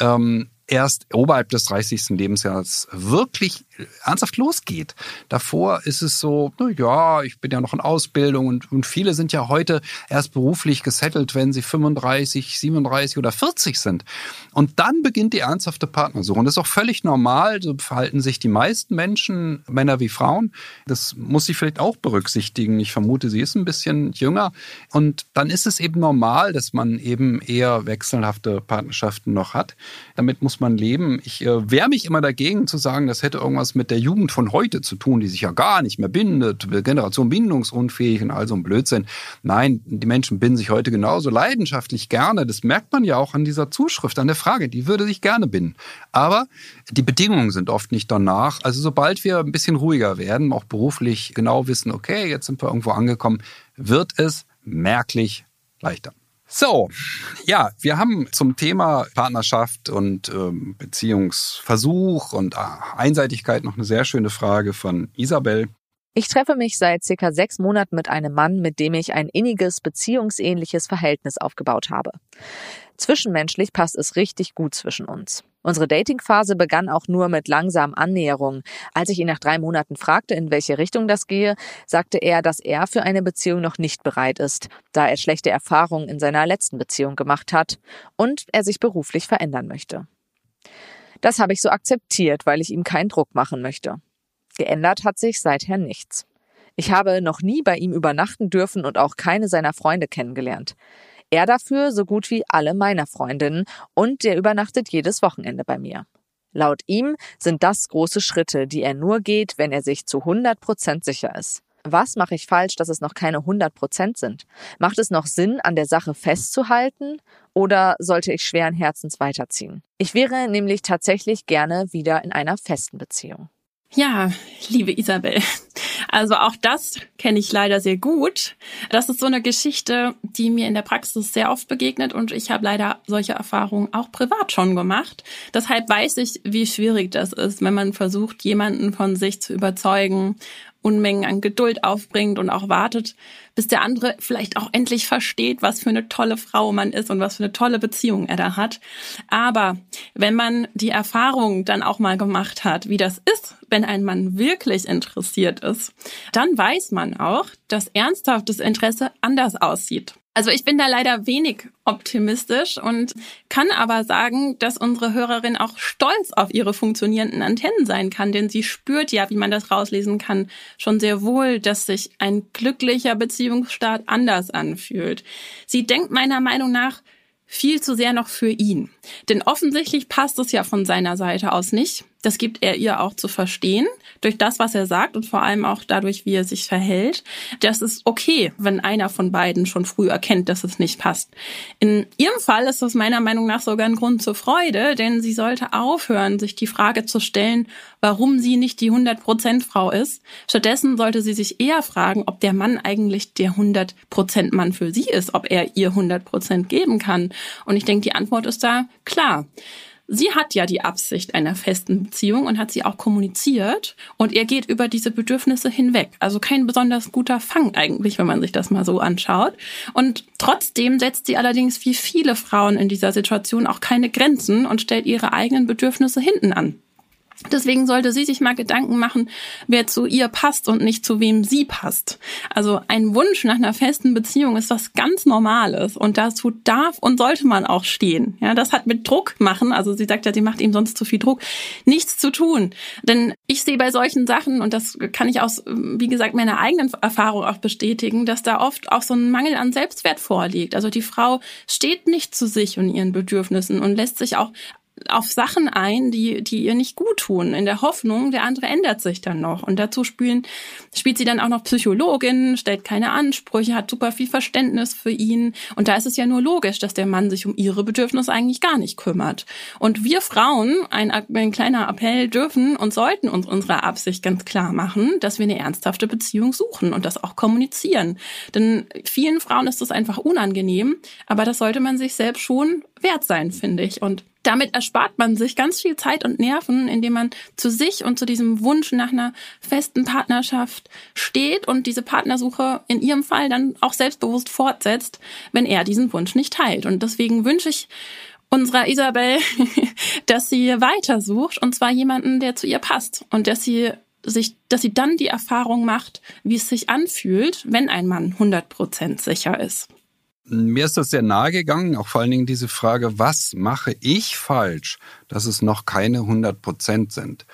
ähm, erst oberhalb des 30. Lebensjahres wirklich ernsthaft losgeht. Davor ist es so, na ja, ich bin ja noch in Ausbildung und, und viele sind ja heute erst beruflich gesettelt, wenn sie 35, 37 oder 40 sind. Und dann beginnt die ernsthafte Partnersuche. Und das ist auch völlig normal. So verhalten sich die meisten Menschen, Männer wie Frauen. Das muss sie vielleicht auch berücksichtigen. Ich vermute, sie ist ein bisschen jünger. Und dann ist es eben normal, dass man eben eher wechselhafte Partnerschaften noch hat. Damit muss man leben. Ich äh, wehre mich immer dagegen zu sagen, das hätte irgendwas mit der Jugend von heute zu tun, die sich ja gar nicht mehr bindet, Generation bindungsunfähig und all so ein Blödsinn. Nein, die Menschen binden sich heute genauso leidenschaftlich gerne. Das merkt man ja auch an dieser Zuschrift, an der Frage. Die würde sich gerne binden. Aber die Bedingungen sind oft nicht danach. Also sobald wir ein bisschen ruhiger werden, auch beruflich genau wissen, okay, jetzt sind wir irgendwo angekommen, wird es merklich leichter. So, ja, wir haben zum Thema Partnerschaft und ähm, Beziehungsversuch und ah, Einseitigkeit noch eine sehr schöne Frage von Isabel. Ich treffe mich seit circa sechs Monaten mit einem Mann, mit dem ich ein inniges, beziehungsähnliches Verhältnis aufgebaut habe. Zwischenmenschlich passt es richtig gut zwischen uns. Unsere Datingphase begann auch nur mit langsamen Annäherungen. Als ich ihn nach drei Monaten fragte, in welche Richtung das gehe, sagte er, dass er für eine Beziehung noch nicht bereit ist, da er schlechte Erfahrungen in seiner letzten Beziehung gemacht hat und er sich beruflich verändern möchte. Das habe ich so akzeptiert, weil ich ihm keinen Druck machen möchte. Geändert hat sich seither nichts. Ich habe noch nie bei ihm übernachten dürfen und auch keine seiner Freunde kennengelernt. Er dafür so gut wie alle meiner Freundinnen und der übernachtet jedes Wochenende bei mir. Laut ihm sind das große Schritte, die er nur geht, wenn er sich zu 100 Prozent sicher ist. Was mache ich falsch, dass es noch keine 100 Prozent sind? Macht es noch Sinn, an der Sache festzuhalten oder sollte ich schweren Herzens weiterziehen? Ich wäre nämlich tatsächlich gerne wieder in einer festen Beziehung. Ja, liebe Isabel. Also auch das kenne ich leider sehr gut. Das ist so eine Geschichte, die mir in der Praxis sehr oft begegnet und ich habe leider solche Erfahrungen auch privat schon gemacht. Deshalb weiß ich, wie schwierig das ist, wenn man versucht, jemanden von sich zu überzeugen Unmengen an Geduld aufbringt und auch wartet, bis der andere vielleicht auch endlich versteht, was für eine tolle Frau man ist und was für eine tolle Beziehung er da hat. Aber wenn man die Erfahrung dann auch mal gemacht hat, wie das ist, wenn ein Mann wirklich interessiert ist, dann weiß man auch, dass ernsthaftes Interesse anders aussieht. Also ich bin da leider wenig optimistisch und kann aber sagen, dass unsere Hörerin auch stolz auf ihre funktionierenden Antennen sein kann, denn sie spürt ja, wie man das rauslesen kann, schon sehr wohl, dass sich ein glücklicher Beziehungsstart anders anfühlt. Sie denkt meiner Meinung nach viel zu sehr noch für ihn. Denn offensichtlich passt es ja von seiner Seite aus nicht. Das gibt er ihr auch zu verstehen, durch das, was er sagt und vor allem auch dadurch, wie er sich verhält. Das ist okay, wenn einer von beiden schon früh erkennt, dass es nicht passt. In ihrem Fall ist das meiner Meinung nach sogar ein Grund zur Freude, denn sie sollte aufhören, sich die Frage zu stellen, warum sie nicht die 100% Frau ist. Stattdessen sollte sie sich eher fragen, ob der Mann eigentlich der 100% Mann für sie ist, ob er ihr 100% geben kann. Und ich denke, die Antwort ist da klar. Sie hat ja die Absicht einer festen Beziehung und hat sie auch kommuniziert und er geht über diese Bedürfnisse hinweg. Also kein besonders guter Fang eigentlich, wenn man sich das mal so anschaut. Und trotzdem setzt sie allerdings wie viele Frauen in dieser Situation auch keine Grenzen und stellt ihre eigenen Bedürfnisse hinten an. Deswegen sollte sie sich mal Gedanken machen, wer zu ihr passt und nicht zu wem sie passt. Also ein Wunsch nach einer festen Beziehung ist was ganz Normales und dazu darf und sollte man auch stehen. Ja, das hat mit Druck machen, also sie sagt ja, sie macht ihm sonst zu viel Druck, nichts zu tun. Denn ich sehe bei solchen Sachen, und das kann ich aus, wie gesagt, meiner eigenen Erfahrung auch bestätigen, dass da oft auch so ein Mangel an Selbstwert vorliegt. Also die Frau steht nicht zu sich und ihren Bedürfnissen und lässt sich auch auf Sachen ein, die, die ihr nicht gut tun, in der Hoffnung, der andere ändert sich dann noch. Und dazu spielen, spielt sie dann auch noch Psychologin, stellt keine Ansprüche, hat super viel Verständnis für ihn. Und da ist es ja nur logisch, dass der Mann sich um ihre Bedürfnisse eigentlich gar nicht kümmert. Und wir Frauen, ein, ein kleiner Appell, dürfen und sollten uns unsere Absicht ganz klar machen, dass wir eine ernsthafte Beziehung suchen und das auch kommunizieren. Denn vielen Frauen ist das einfach unangenehm, aber das sollte man sich selbst schon wert sein, finde ich. Und damit erspart man sich ganz viel Zeit und Nerven, indem man zu sich und zu diesem Wunsch nach einer festen Partnerschaft steht und diese Partnersuche in ihrem Fall dann auch selbstbewusst fortsetzt, wenn er diesen Wunsch nicht teilt. Und deswegen wünsche ich unserer Isabel, dass sie weitersucht und zwar jemanden, der zu ihr passt und dass sie sich, dass sie dann die Erfahrung macht, wie es sich anfühlt, wenn ein Mann 100% sicher ist. Mir ist das sehr nahe gegangen, auch vor allen Dingen diese Frage, was mache ich falsch, dass es noch keine 100 Prozent sind?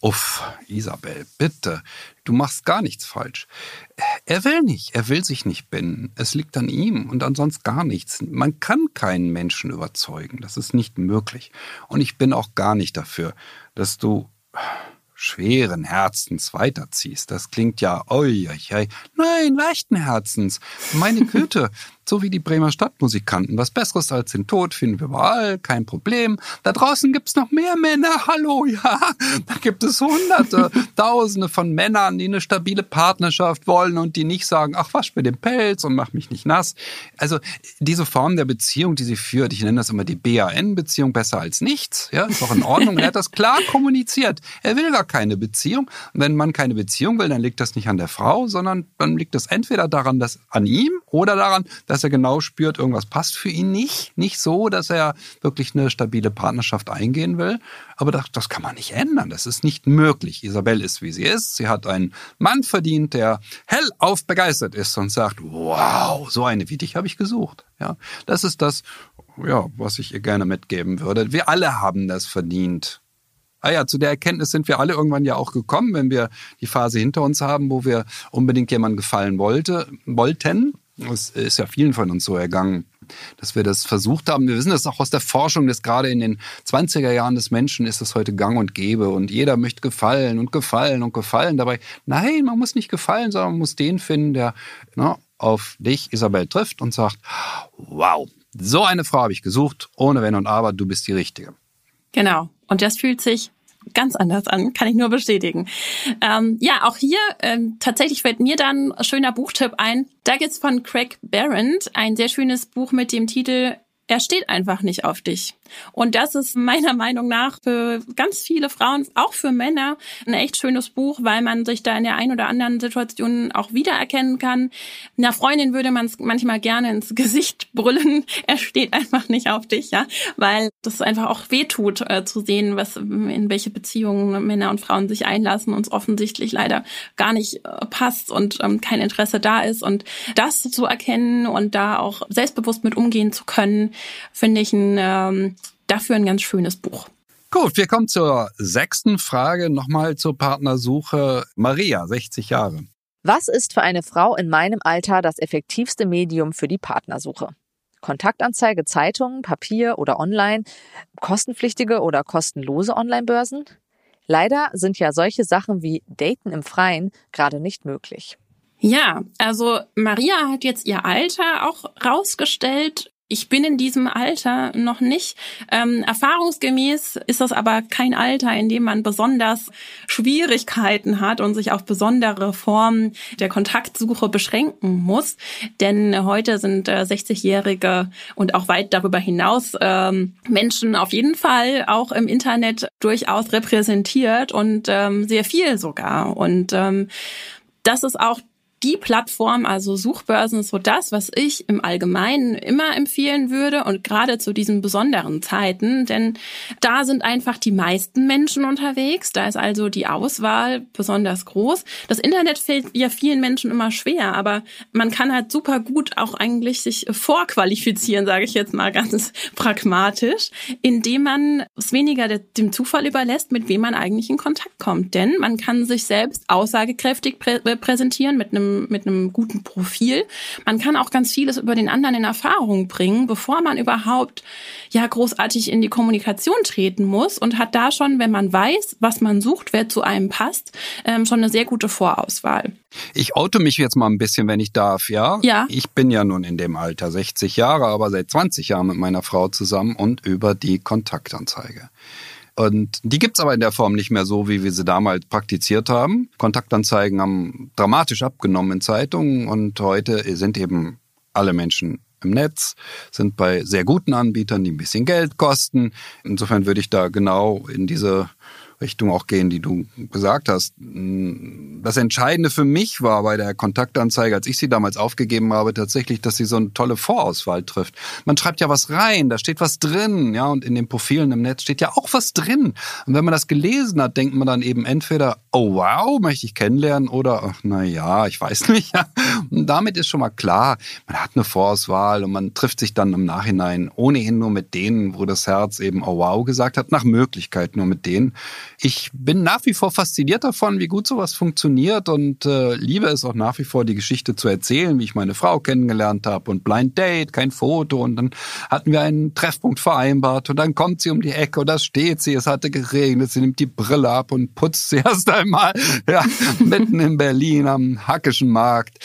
Uff, Isabel, bitte, du machst gar nichts falsch. Er will nicht, er will sich nicht binden. Es liegt an ihm und ansonsten gar nichts. Man kann keinen Menschen überzeugen, das ist nicht möglich. Und ich bin auch gar nicht dafür, dass du schweren Herzens weiterziehst. Das klingt ja, oi, oi, oi. Nein, leichten Herzens. Meine Güte, so wie die Bremer Stadtmusikanten. Was Besseres als den Tod finden wir überall, kein Problem. Da draußen gibt's noch mehr Männer, hallo, ja. Da gibt es Hunderte, Tausende von Männern, die eine stabile Partnerschaft wollen und die nicht sagen, ach, wasch mir den Pelz und mach mich nicht nass. Also diese Form der Beziehung, die sie führt, ich nenne das immer die BAN-Beziehung besser als nichts, ja, ist doch in Ordnung. er hat das klar kommuniziert. Er will gar keine Beziehung. Und wenn man keine Beziehung will, dann liegt das nicht an der Frau, sondern dann liegt das entweder daran, dass an ihm oder daran, dass dass er genau spürt, irgendwas passt für ihn nicht. Nicht so, dass er wirklich eine stabile Partnerschaft eingehen will. Aber das, das kann man nicht ändern. Das ist nicht möglich. Isabel ist, wie sie ist. Sie hat einen Mann verdient, der hellauf begeistert ist und sagt, wow, so eine wie dich habe ich gesucht. Ja, das ist das, ja, was ich ihr gerne mitgeben würde. Wir alle haben das verdient, Ah ja, zu der Erkenntnis sind wir alle irgendwann ja auch gekommen, wenn wir die Phase hinter uns haben, wo wir unbedingt jemandem gefallen wollte, wollten. Das ist ja vielen von uns so ergangen, dass wir das versucht haben. Wir wissen das auch aus der Forschung, dass gerade in den 20er Jahren des Menschen ist das heute gang und gäbe und jeder möchte gefallen und gefallen und gefallen. Dabei, nein, man muss nicht gefallen, sondern man muss den finden, der na, auf dich, Isabel, trifft und sagt, wow, so eine Frau habe ich gesucht, ohne Wenn und Aber, du bist die Richtige. Genau. Und das fühlt sich ganz anders an, kann ich nur bestätigen. Ähm, ja, auch hier ähm, tatsächlich fällt mir dann schöner Buchtipp ein. Da gibt's von Craig Barron ein sehr schönes Buch mit dem Titel Er steht einfach nicht auf dich. Und das ist meiner Meinung nach für ganz viele Frauen, auch für Männer, ein echt schönes Buch, weil man sich da in der einen oder anderen Situation auch wiedererkennen kann. Einer Freundin würde man es manchmal gerne ins Gesicht brüllen. Er steht einfach nicht auf dich, ja, weil das einfach auch wehtut äh, zu sehen, was in welche Beziehungen Männer und Frauen sich einlassen und es offensichtlich leider gar nicht äh, passt und ähm, kein Interesse da ist und das zu erkennen und da auch selbstbewusst mit umgehen zu können, finde ich ein ähm, dafür ein ganz schönes Buch. Gut, wir kommen zur sechsten Frage, nochmal zur Partnersuche. Maria, 60 Jahre. Was ist für eine Frau in meinem Alter das effektivste Medium für die Partnersuche? Kontaktanzeige, Zeitungen, Papier oder online, kostenpflichtige oder kostenlose Online-Börsen? Leider sind ja solche Sachen wie Daten im Freien gerade nicht möglich. Ja, also Maria hat jetzt ihr Alter auch rausgestellt. Ich bin in diesem Alter noch nicht. Ähm, erfahrungsgemäß ist das aber kein Alter, in dem man besonders Schwierigkeiten hat und sich auf besondere Formen der Kontaktsuche beschränken muss. Denn heute sind äh, 60-Jährige und auch weit darüber hinaus ähm, Menschen auf jeden Fall auch im Internet durchaus repräsentiert und ähm, sehr viel sogar. Und ähm, das ist auch die Plattform, also Suchbörsen, ist so das, was ich im Allgemeinen immer empfehlen würde und gerade zu diesen besonderen Zeiten, denn da sind einfach die meisten Menschen unterwegs, da ist also die Auswahl besonders groß. Das Internet fällt ja vielen Menschen immer schwer, aber man kann halt super gut auch eigentlich sich vorqualifizieren, sage ich jetzt mal ganz pragmatisch, indem man es weniger dem Zufall überlässt, mit wem man eigentlich in Kontakt kommt, denn man kann sich selbst aussagekräftig prä präsentieren mit einem mit einem guten Profil. Man kann auch ganz vieles über den anderen in Erfahrung bringen, bevor man überhaupt ja großartig in die Kommunikation treten muss und hat da schon, wenn man weiß, was man sucht, wer zu einem passt, ähm, schon eine sehr gute Vorauswahl. Ich oute mich jetzt mal ein bisschen, wenn ich darf, ja? Ja. Ich bin ja nun in dem Alter 60 Jahre, aber seit 20 Jahren mit meiner Frau zusammen und über die Kontaktanzeige. Und die gibt's aber in der Form nicht mehr so, wie wir sie damals praktiziert haben. Kontaktanzeigen haben dramatisch abgenommen in Zeitungen und heute sind eben alle Menschen im Netz, sind bei sehr guten Anbietern, die ein bisschen Geld kosten. Insofern würde ich da genau in diese Richtung auch gehen, die du gesagt hast. Das Entscheidende für mich war bei der Kontaktanzeige, als ich sie damals aufgegeben habe, tatsächlich, dass sie so eine tolle Vorauswahl trifft. Man schreibt ja was rein, da steht was drin, ja, und in den Profilen im Netz steht ja auch was drin. Und wenn man das gelesen hat, denkt man dann eben entweder, oh wow, möchte ich kennenlernen, oder ach, na ja, ich weiß nicht. Ja. Und damit ist schon mal klar, man hat eine Vorauswahl und man trifft sich dann im Nachhinein ohnehin nur mit denen, wo das Herz eben oh wow gesagt hat, nach Möglichkeit nur mit denen, ich bin nach wie vor fasziniert davon, wie gut sowas funktioniert und äh, liebe es auch nach wie vor, die Geschichte zu erzählen, wie ich meine Frau kennengelernt habe und Blind Date, kein Foto und dann hatten wir einen Treffpunkt vereinbart und dann kommt sie um die Ecke und da steht sie, es hatte geregnet, sie nimmt die Brille ab und putzt sie erst einmal ja, mitten in Berlin am Hackischen Markt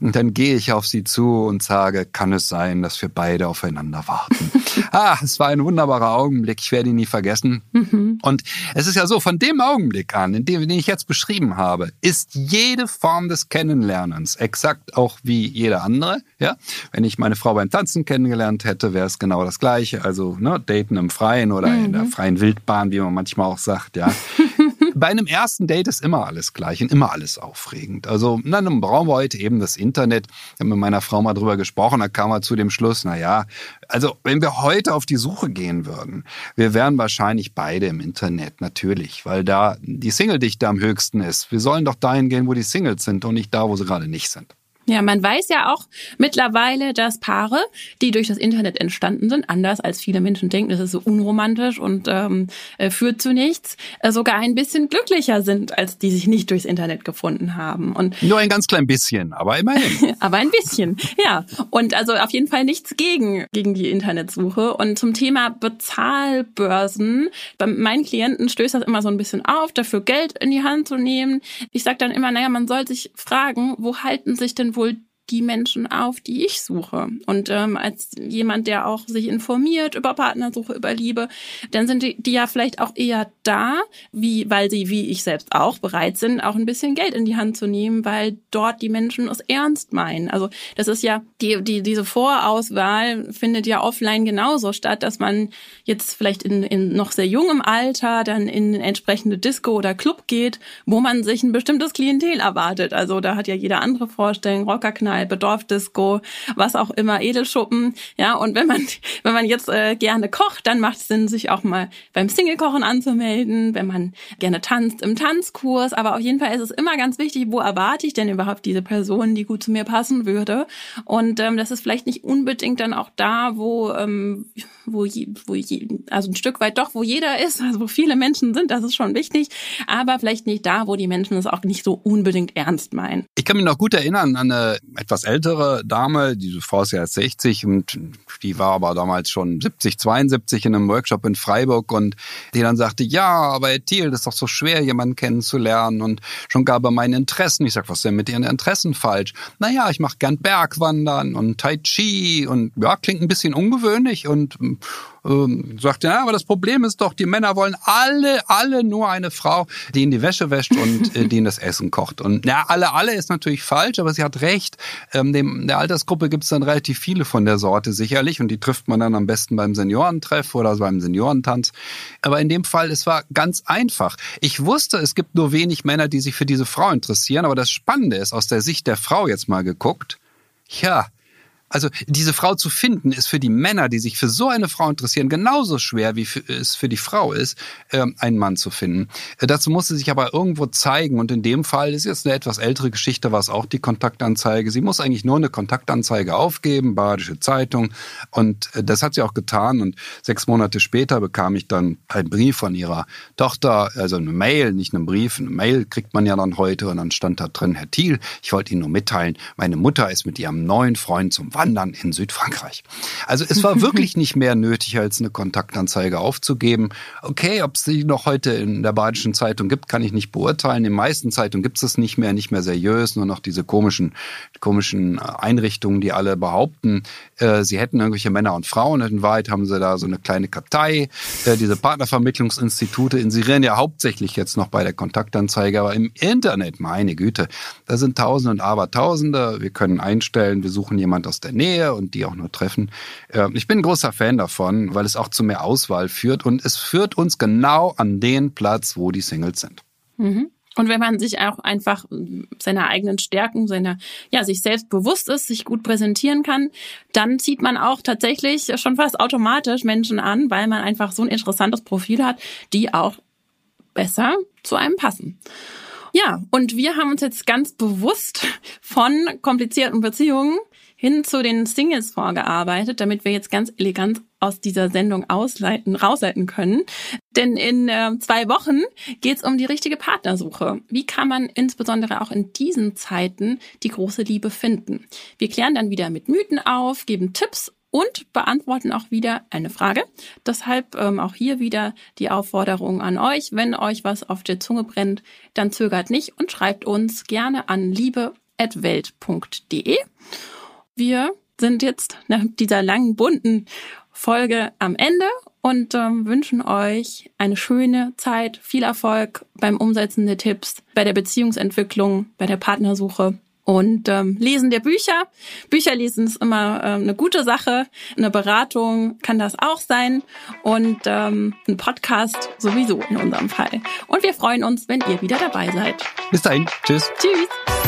und dann gehe ich auf sie zu und sage, kann es sein, dass wir beide aufeinander warten. ah, es war ein wunderbarer Augenblick, ich werde ihn nie vergessen. Mhm. Und es ist ja so, von dem Augenblick an, in dem, den ich jetzt beschrieben habe, ist jede Form des Kennenlernens exakt auch wie jede andere. Ja, wenn ich meine Frau beim Tanzen kennengelernt hätte, wäre es genau das Gleiche. Also ne, Daten im Freien oder mhm. in der mhm. freien Wildbahn, wie man manchmal auch sagt. Ja, bei einem ersten Date ist immer alles gleich und immer alles aufregend. Also dann brauchen wir heute eben das Internet. Ich habe mit meiner Frau mal drüber gesprochen, da kam er zu dem Schluss, na ja, also wenn wir heute auf die Suche gehen würden, wir wären wahrscheinlich beide im Internet, natürlich, weil da die Single-Dichte am höchsten ist. Wir sollen doch dahin gehen, wo die Singles sind und nicht da, wo sie gerade nicht sind. Ja, man weiß ja auch mittlerweile, dass Paare, die durch das Internet entstanden sind, anders als viele Menschen denken, das ist so unromantisch und ähm, äh, führt zu nichts, äh, sogar ein bisschen glücklicher sind, als die sich nicht durchs Internet gefunden haben. Und Nur ein ganz klein bisschen, aber immerhin. aber ein bisschen, ja. Und also auf jeden Fall nichts gegen, gegen die Internetsuche. Und zum Thema Bezahlbörsen, bei meinen Klienten stößt das immer so ein bisschen auf, dafür Geld in die Hand zu nehmen. Ich sage dann immer, naja, man soll sich fragen, wo halten sich denn wohl die Menschen auf, die ich suche. Und ähm, als jemand, der auch sich informiert über Partnersuche, über Liebe, dann sind die, die ja vielleicht auch eher da, wie, weil sie, wie ich selbst auch, bereit sind, auch ein bisschen Geld in die Hand zu nehmen, weil dort die Menschen es ernst meinen. Also das ist ja, die, die, diese Vorauswahl findet ja offline genauso statt, dass man jetzt vielleicht in, in noch sehr jungem Alter dann in entsprechende Disco oder Club geht, wo man sich ein bestimmtes Klientel erwartet. Also da hat ja jeder andere Vorstellung, Rockerknall, Bedorfdisco, was auch immer, Edelschuppen. Ja, und wenn man, wenn man jetzt äh, gerne kocht, dann macht es Sinn, sich auch mal beim Single-Kochen anzumelden, wenn man gerne tanzt im Tanzkurs. Aber auf jeden Fall ist es immer ganz wichtig, wo erwarte ich denn überhaupt diese Person, die gut zu mir passen würde. Und ähm, das ist vielleicht nicht unbedingt dann auch da, wo, ähm, wo, je, wo je, also ein Stück weit doch, wo jeder ist, also wo viele Menschen sind, das ist schon wichtig, aber vielleicht nicht da, wo die Menschen es auch nicht so unbedingt ernst meinen. Ich kann mich noch gut erinnern an eine etwas ältere Dame, diese Frau ist ja jetzt 60 und die war aber damals schon 70, 72 in einem Workshop in Freiburg und die dann sagte, ja, aber Herr Thiel, das ist doch so schwer, jemanden kennenzulernen und schon gab er meine Interessen. Ich sag, was ist denn mit Ihren Interessen falsch? Naja, ich mache gern Bergwandern und Tai Chi und ja, klingt ein bisschen ungewöhnlich und ähm, sagt, ja, aber das Problem ist doch, die Männer wollen alle, alle nur eine Frau, die in die Wäsche wäscht und äh, die in das Essen kocht. Und ja, alle, alle ist natürlich falsch, aber sie hat recht. Ähm, dem, der Altersgruppe gibt es dann relativ viele von der Sorte sicherlich und die trifft man dann am besten beim Seniorentreff oder beim Seniorentanz. Aber in dem Fall, es war ganz einfach. Ich wusste, es gibt nur wenig Männer, die sich für diese Frau interessieren, aber das Spannende ist, aus der Sicht der Frau jetzt mal geguckt, ja, also diese Frau zu finden, ist für die Männer, die sich für so eine Frau interessieren, genauso schwer, wie es für die Frau ist, ähm, einen Mann zu finden. Äh, dazu muss sie sich aber irgendwo zeigen. Und in dem Fall ist jetzt eine etwas ältere Geschichte, war es auch die Kontaktanzeige. Sie muss eigentlich nur eine Kontaktanzeige aufgeben, Badische Zeitung. Und äh, das hat sie auch getan. Und sechs Monate später bekam ich dann einen Brief von ihrer Tochter, also eine Mail, nicht einen Brief. Eine Mail kriegt man ja dann heute. Und dann stand da drin, Herr Thiel, ich wollte Ihnen nur mitteilen, meine Mutter ist mit ihrem neuen Freund zum Wandern in Südfrankreich. Also es war wirklich nicht mehr nötig, als eine Kontaktanzeige aufzugeben. Okay, ob es die noch heute in der Badischen Zeitung gibt, kann ich nicht beurteilen. In den meisten Zeitungen gibt es es nicht mehr, nicht mehr seriös, nur noch diese komischen, komischen Einrichtungen, die alle behaupten, äh, sie hätten irgendwelche Männer und Frauen. In Wahrheit haben sie da so eine kleine Kartei. Äh, diese Partnervermittlungsinstitute inserieren ja hauptsächlich jetzt noch bei der Kontaktanzeige, aber im Internet, meine Güte, da sind Tausende und Abertausende. Wir können einstellen, wir suchen jemand aus der der Nähe und die auch nur treffen. Ähm, ich bin ein großer Fan davon, weil es auch zu mehr Auswahl führt und es führt uns genau an den Platz, wo die Singles sind. Mhm. Und wenn man sich auch einfach seiner eigenen Stärken, seiner, ja, sich selbst bewusst ist, sich gut präsentieren kann, dann zieht man auch tatsächlich schon fast automatisch Menschen an, weil man einfach so ein interessantes Profil hat, die auch besser zu einem passen. Ja, und wir haben uns jetzt ganz bewusst von komplizierten Beziehungen hin zu den Singles vorgearbeitet, damit wir jetzt ganz elegant aus dieser Sendung ausleiten, rausleiten können. Denn in äh, zwei Wochen geht es um die richtige Partnersuche. Wie kann man insbesondere auch in diesen Zeiten die große Liebe finden? Wir klären dann wieder mit Mythen auf, geben Tipps und beantworten auch wieder eine Frage. Deshalb ähm, auch hier wieder die Aufforderung an euch, wenn euch was auf der Zunge brennt, dann zögert nicht und schreibt uns gerne an liebe@welt.de. Wir sind jetzt nach dieser langen, bunten Folge am Ende und ähm, wünschen euch eine schöne Zeit, viel Erfolg beim Umsetzen der Tipps, bei der Beziehungsentwicklung, bei der Partnersuche und ähm, Lesen der Bücher. Bücher lesen ist immer ähm, eine gute Sache. Eine Beratung kann das auch sein und ähm, ein Podcast sowieso in unserem Fall. Und wir freuen uns, wenn ihr wieder dabei seid. Bis dahin. Tschüss. Tschüss.